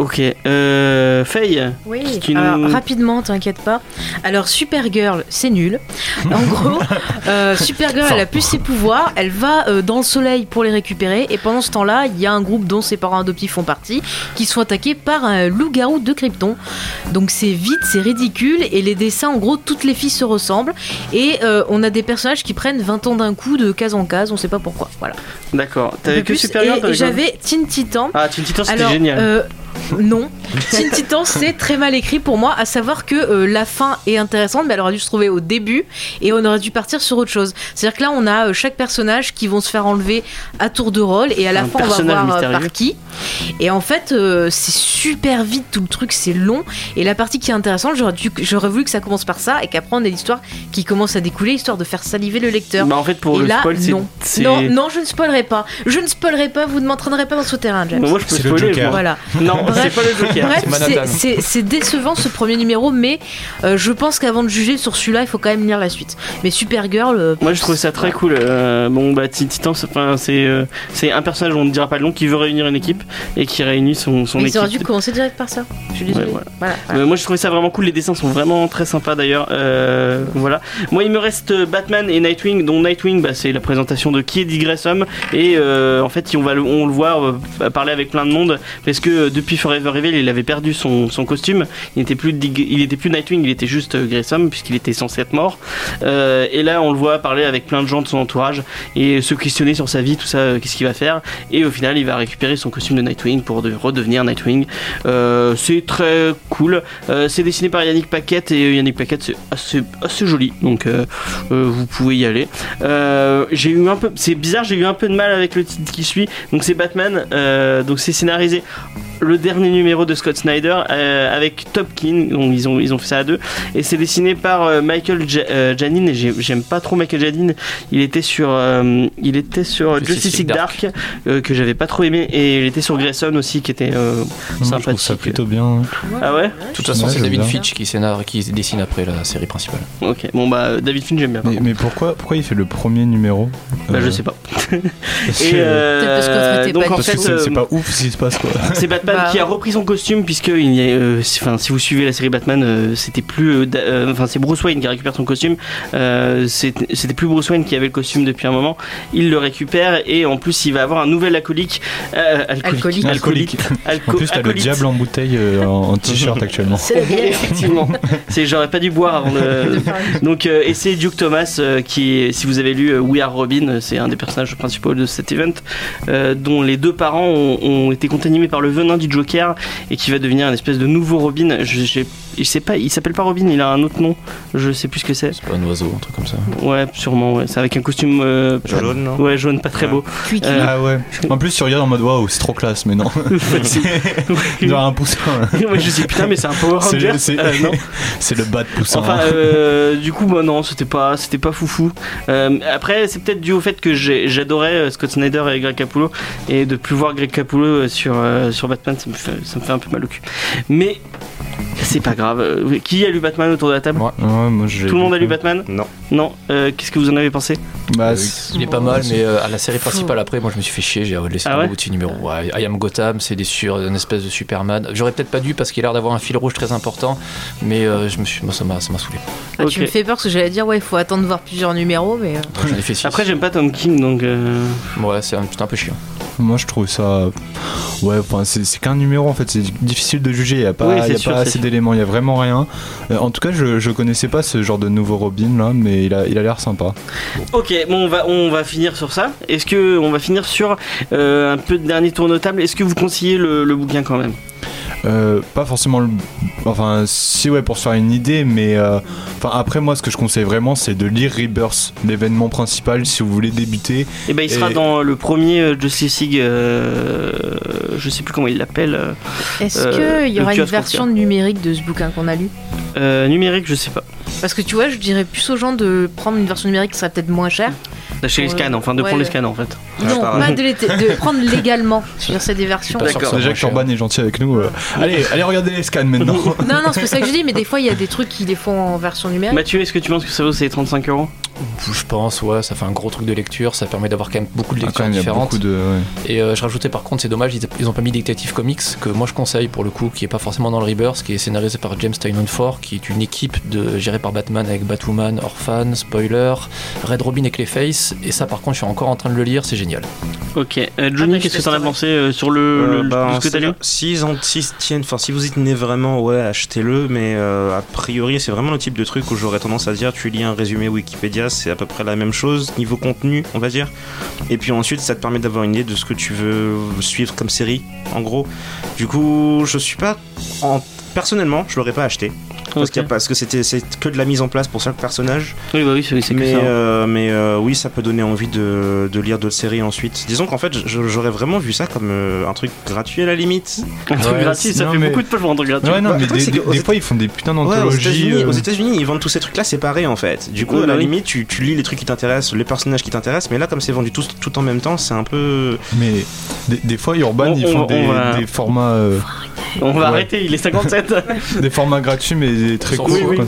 Ok, euh, Faye. Oui, Qui alors nous- rapidement, t'inquiète pas. Alors Supergirl, c'est nul. En gros, euh, Supergirl, elle a plus ses pouvoirs, elle va euh, dans le soleil pour les récupérer, et pendant ce temps-là, il y a un groupe dont ses parents adoptifs font partie, qui sont attaqués par un loup-garou de Krypton. Donc c'est vite, c'est ridicule, et les dessins, en gros, toutes les filles se ressemblent, et euh, on a des personnages qui prennent 20 ans d'un coup de case en case, on sait pas pourquoi. Voilà. D'accord. T'avais que. Supergirl j'avais Teen Titan. Ah, Teen Titans c'était génial. Non. Teen Titans, c'est très mal écrit pour moi, à savoir que euh, la fin est intéressante, mais elle aurait dû se trouver au début et on aurait dû partir sur autre chose. C'est-à-dire que là, on a euh, chaque personnage qui vont se faire enlever à tour de rôle et à la Un fin, on va voir euh, mystérieux. par qui. Et en fait, euh, c'est super vite, tout le truc, c'est long. Et la partie qui est intéressante, j'aurais, dû- j'aurais voulu que ça commence par ça et qu'après, on ait l'histoire qui commence à découler, histoire de faire saliver le lecteur. Bah en fait pour et le là, spoil c'est non. c'est- Non, non, je ne spoilerai pas. Je ne spoilerai pas, vous ne m'entraînerez pas dans ce terrain, James. Bah, moi je peux C'est le spoiler. Joker. moi. Voilà. Non, c'est Bref. pas le Joker. Bref, C'est décevant ce premier numéro, mais euh, je pense qu'avant de juger sur celui-là, il faut quand même lire la suite. Mais Supergirl, euh, Moi je trouve ça très cool. Euh, bon bah c'est- c'est euh, c'est un personnage on ne dira pas le nom qui veut réunir une équipe et qui réunit son, son mais ils équipe. auraient dû commencer direct par ça. Je suis désolée. Ouais, voilà. Voilà, voilà. Euh, moi je trouvais ça vraiment cool, les dessins sont vraiment très sympas d'ailleurs. Euh, voilà. Moi il me reste Batman et Nightwing, dont Nightwing bah, c'est la présentation de qui est Dick Grayson et euh, en fait on va le, on le voir euh, parler avec plein de monde parce que euh, Forever Evil il avait perdu son, costume, il n'était plus plus Nightwing, il était juste euh, Grayson puisqu'il était censé être mort. Euh, et là on le voit parler avec plein de gens de son entourage et se questionner sur sa vie, tout ça, euh, qu'est-ce qu'il va faire et au final il va récupérer son costume de Nightwing pour de- redevenir Nightwing. C'est très cool. C'est dessiné par Yannick Paquette et Yannick Paquette c'est assez, assez joli donc vous pouvez y aller. J'ai eu un peu, c'est bizarre, j'ai eu un peu de mal avec le titre qui suit. Donc c'est Batman, donc c'est scénarisé. Le, dernier numéro de Scott Snyder euh, avec Topkin. Donc ils ont ils ont fait ça à deux et c'est dessiné par euh, Michael Ja- euh, Janin. Et j'ai- j'aime pas trop Michael Janin. Il était sur euh, il était sur Justice Justice League Dark, euh, que j'avais pas trop aimé et il était sur Grayson aussi qui était euh, Moi, je trouve ça sympathique. plutôt bien. Ah ouais? De toute façon, Ouais, c'est David bien. Fitch qui, scénar... qui dessine après la série principale. Ok. Bon bah David Finch j'aime bien. Mais, pourquoi, pourquoi il fait le premier numéro Bah, je sais pas. Et euh, parce donc en parce fait, c'est euh, pas ouf ce qui se passe quoi. C'est Batman Bah, qui a repris son costume puisque il y a, euh, si- enfin, si vous suivez la série Batman, euh, c'était plus, euh, enfin c'est Bruce Wayne qui récupère son costume. Euh, c'était plus Bruce Wayne qui avait le costume depuis un moment. Il le récupère et en plus il va avoir un nouvel alcoolique, euh, alcoolique, Alcoolique. Alcoolique. alco- En plus, t'as le diable en bouteille euh, en, t-shirt actuellement. C'est. Effectivement, c'est j'aurais pas dû boire avant de. Donc euh, et c'est Duke Thomas euh, qui, si vous avez lu euh, We Are Robin, c'est un des personnages principaux de cet event, euh, dont les deux parents ont, ont été contaminés par le venin du Joker et qui va devenir une espèce de nouveau Robin. Je sais pas, il s'appelle pas Robin, il a un autre nom. Je sais plus ce que c'est. C'est pas un oiseau, un truc comme ça. Ouais, sûrement. Ouais. C'est avec un costume euh, Jaune, non ouais jaune, pas très beau. Euh, Ah ouais. En plus, tu regardes en mode waouh, c'est trop classe, mais non. Genre un poussin. Ouais, je sais putain, mais c'est un Power C'est Ranger. le- c'est- Euh. C'est le bas de poussin. Enfin, euh, du coup, bah non, c'était pas, c'était pas foufou. Euh, après, c'est peut-être dû au fait que j'ai- j'adorais Scott Snyder et Greg Capullo, et de plus voir Greg Capullo sur, euh, sur Batman, ça me, fait, ça me fait un peu mal au cul. Mais c'est pas grave. Euh, Qui a lu Batman autour de la table Ouais, ouais, moi, j'ai Tout le monde a lu. Batman Non. Non. Euh, Qu'est-ce que vous en avez pensé Bah, Euh, il est pas mal, mais euh, à la série principale après, moi je me suis fait chier, j'ai laissé Ah un ouais ces numéros. Ouais, I Am Gotham, c'est des sur une espèce de Superman. J'aurais peut-être pas dû parce qu'il a l'air d'avoir un fil rouge très important, mais euh, je me suis, moi ça m'a, ça m'a saoulé. Ah. Tu me fais peur parce que j'allais dire, ouais, il faut attendre de voir plusieurs numéros, mais. euh, Donc, J'en ai fait six. Après, j'aime pas Tom King, donc. euh, Ouais, c'est un, c'est un peu chiant. Moi je trouve ça. Ouais, enfin, c'est qu'un numéro en fait, c'est difficile de juger, il n'y a pas, Oui, y a sûr, pas assez d'éléments, il n'y a vraiment rien. Euh, en tout cas, je, je connaissais pas ce genre de nouveau Robin là, mais il a il a l'air sympa. Ok, bon, on va, on va finir sur ça. Est-ce que on va finir sur euh, un peu de dernier tour notable Est-ce que vous conseillez le, le bouquin quand même? Euh, pas forcément le. Enfin, si, ouais, pour se faire une idée, mais. euh, Enfin, après, moi, ce que je conseille vraiment, c'est de lire Rebirth, l'événement principal, si vous voulez débuter. Eh ben, il sera Et- dans le premier Justice League. euh, je sais plus comment il l'appelle. Est-ce Euh, qu'il y aura une version numérique de ce bouquin qu'on a lu? Euh, numérique, je sais pas. Parce que tu vois, je dirais plus aux gens de prendre une version numérique qui serait peut-être moins chère. D'acheter les scans, enfin de Ouais, prendre les scans en fait. non, pareil. pas de, les- de prendre légalement. Je veux dire, c'est des versions. D'accord. Déjà que. Urban est gentil avec nous. euh, Allez, allez, regardez les scans maintenant. Non, non, c'est pas ça que je dis, mais des fois, il y a des trucs qui les font en version numérique. Mathieu, est-ce que tu penses que ça vaut ces 35 euros? Je pense, ouais, ça fait un gros truc de lecture, ça permet d'avoir quand même beaucoup de Ah, lectures quand même, il y a différentes. beaucoup de. ouais. Et euh, je rajoutais par contre, c'est dommage, ils, ils ont pas mis Detective Comics, que moi je conseille pour le coup, qui est pas forcément dans le Rebirth, qui est scénarisé par James Tynion Ford, qui est une équipe de, gérée par Batman avec Batwoman, Orphan, Spoiler, Red Robin et Clayface. Et ça par contre, je suis encore en train de le lire, c'est génial. Ok. Euh, Ah, Johnny, qu'est-ce que t'en as pensé euh, sur le, Euh, le- bah, ce que t'as lu c'est-à-dire, S'ils en s'ils tiennent, enfin si vous y tenez vraiment, ouais, achetez-le. Mais euh, a priori, c'est vraiment le type de truc où j'aurais tendance à dire, tu lis un résumé Wikipédia, c'est à peu près la même chose niveau contenu, on va dire. Et puis ensuite, ça te permet d'avoir une idée de ce que tu veux suivre comme série, en gros. Du coup, je suis pas, en... personnellement, je l'aurais pas acheté parce, a- que c'était c'est que de la mise en place pour chaque personnage. Oui, bah oui, c'est c'est que Mais, ça. euh, mais euh, oui, ça peut donner envie de, de lire d'autres séries ensuite. Disons qu'en fait, j'aurais vraiment vu ça comme euh, un truc gratuit à la limite. Un truc Ouais, gratuit, ça non, fait mais- beaucoup de un truc gratuit. Ouais, non, Bah, mais des, des- fois ils font des putains Ouais, aux d'anthologies. États-Unis, euh, aux États-Unis, ils vendent tous ces trucs-là séparés en fait. Du coup, Oui, à la oui. limite, tu, tu lis les trucs qui t'intéressent, les personnages qui t'intéressent, mais là, comme c'est vendu tout, tout en même temps, c'est un peu. Mais des, des fois, Urban, On- ils on- font on des, va- des formats, euh, On va Ouais. arrêter, il est 57. des formats gratuits, mais très courts. oui.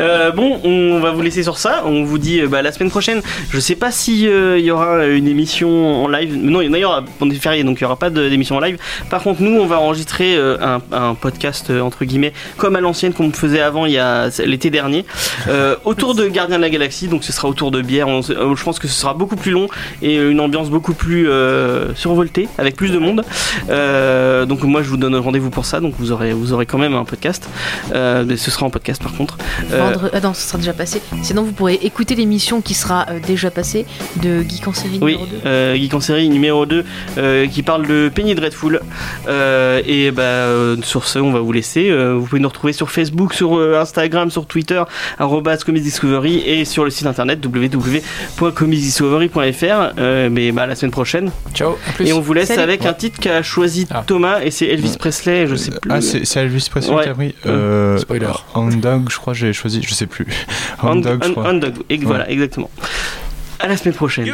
Euh, bon, on va vous laisser sur ça. On vous dit euh, bah, la semaine prochaine. Je sais pas si euh, il y aura une émission en live. Non, il y aura pendant les fériés, donc il y aura pas d'émission en live. Par contre, nous, on va enregistrer euh, un, un podcast euh, entre guillemets comme à l'ancienne, qu'on faisait avant, il y a l'été dernier, euh, autour de Gardien de la Galaxie. Donc ce sera autour de bière. On- euh, je pense que ce sera beaucoup plus long et une ambiance beaucoup plus euh, survoltée, avec plus de monde. Euh, donc moi, je vous donne rendez-vous pour ça, donc vous aurez, vous aurez quand même un podcast. Euh, mais ce sera en podcast par contre. Euh, Vendre... Ah non, ce sera déjà passé. Sinon, vous pourrez écouter l'émission qui sera euh, déjà passée de Geek en série oui, numéro 2. euh, Geek en série numéro 2 euh, qui parle de Penny Dreadful. Euh, et bah, euh, sur ce, on va vous laisser. Euh, vous pouvez nous retrouver sur Facebook, sur euh, Instagram, sur Twitter, arrobas Comics Discovery et sur le site internet www.comicsdiscovery.fr. Euh, mais bah, à la semaine prochaine. Ciao, à plus. Et on vous laisse Salut. avec un titre qu'a choisi Ah. Thomas et c'est Elvis Presley, je sais plus. Ah, c'est c'est Elvis Presley Ouais. qui a pris euh, Spoiler. Dog, je crois, j'ai choisi, je sais plus. Hound Dog, je crois. Dog. Voilà, exactement. À la semaine prochaine.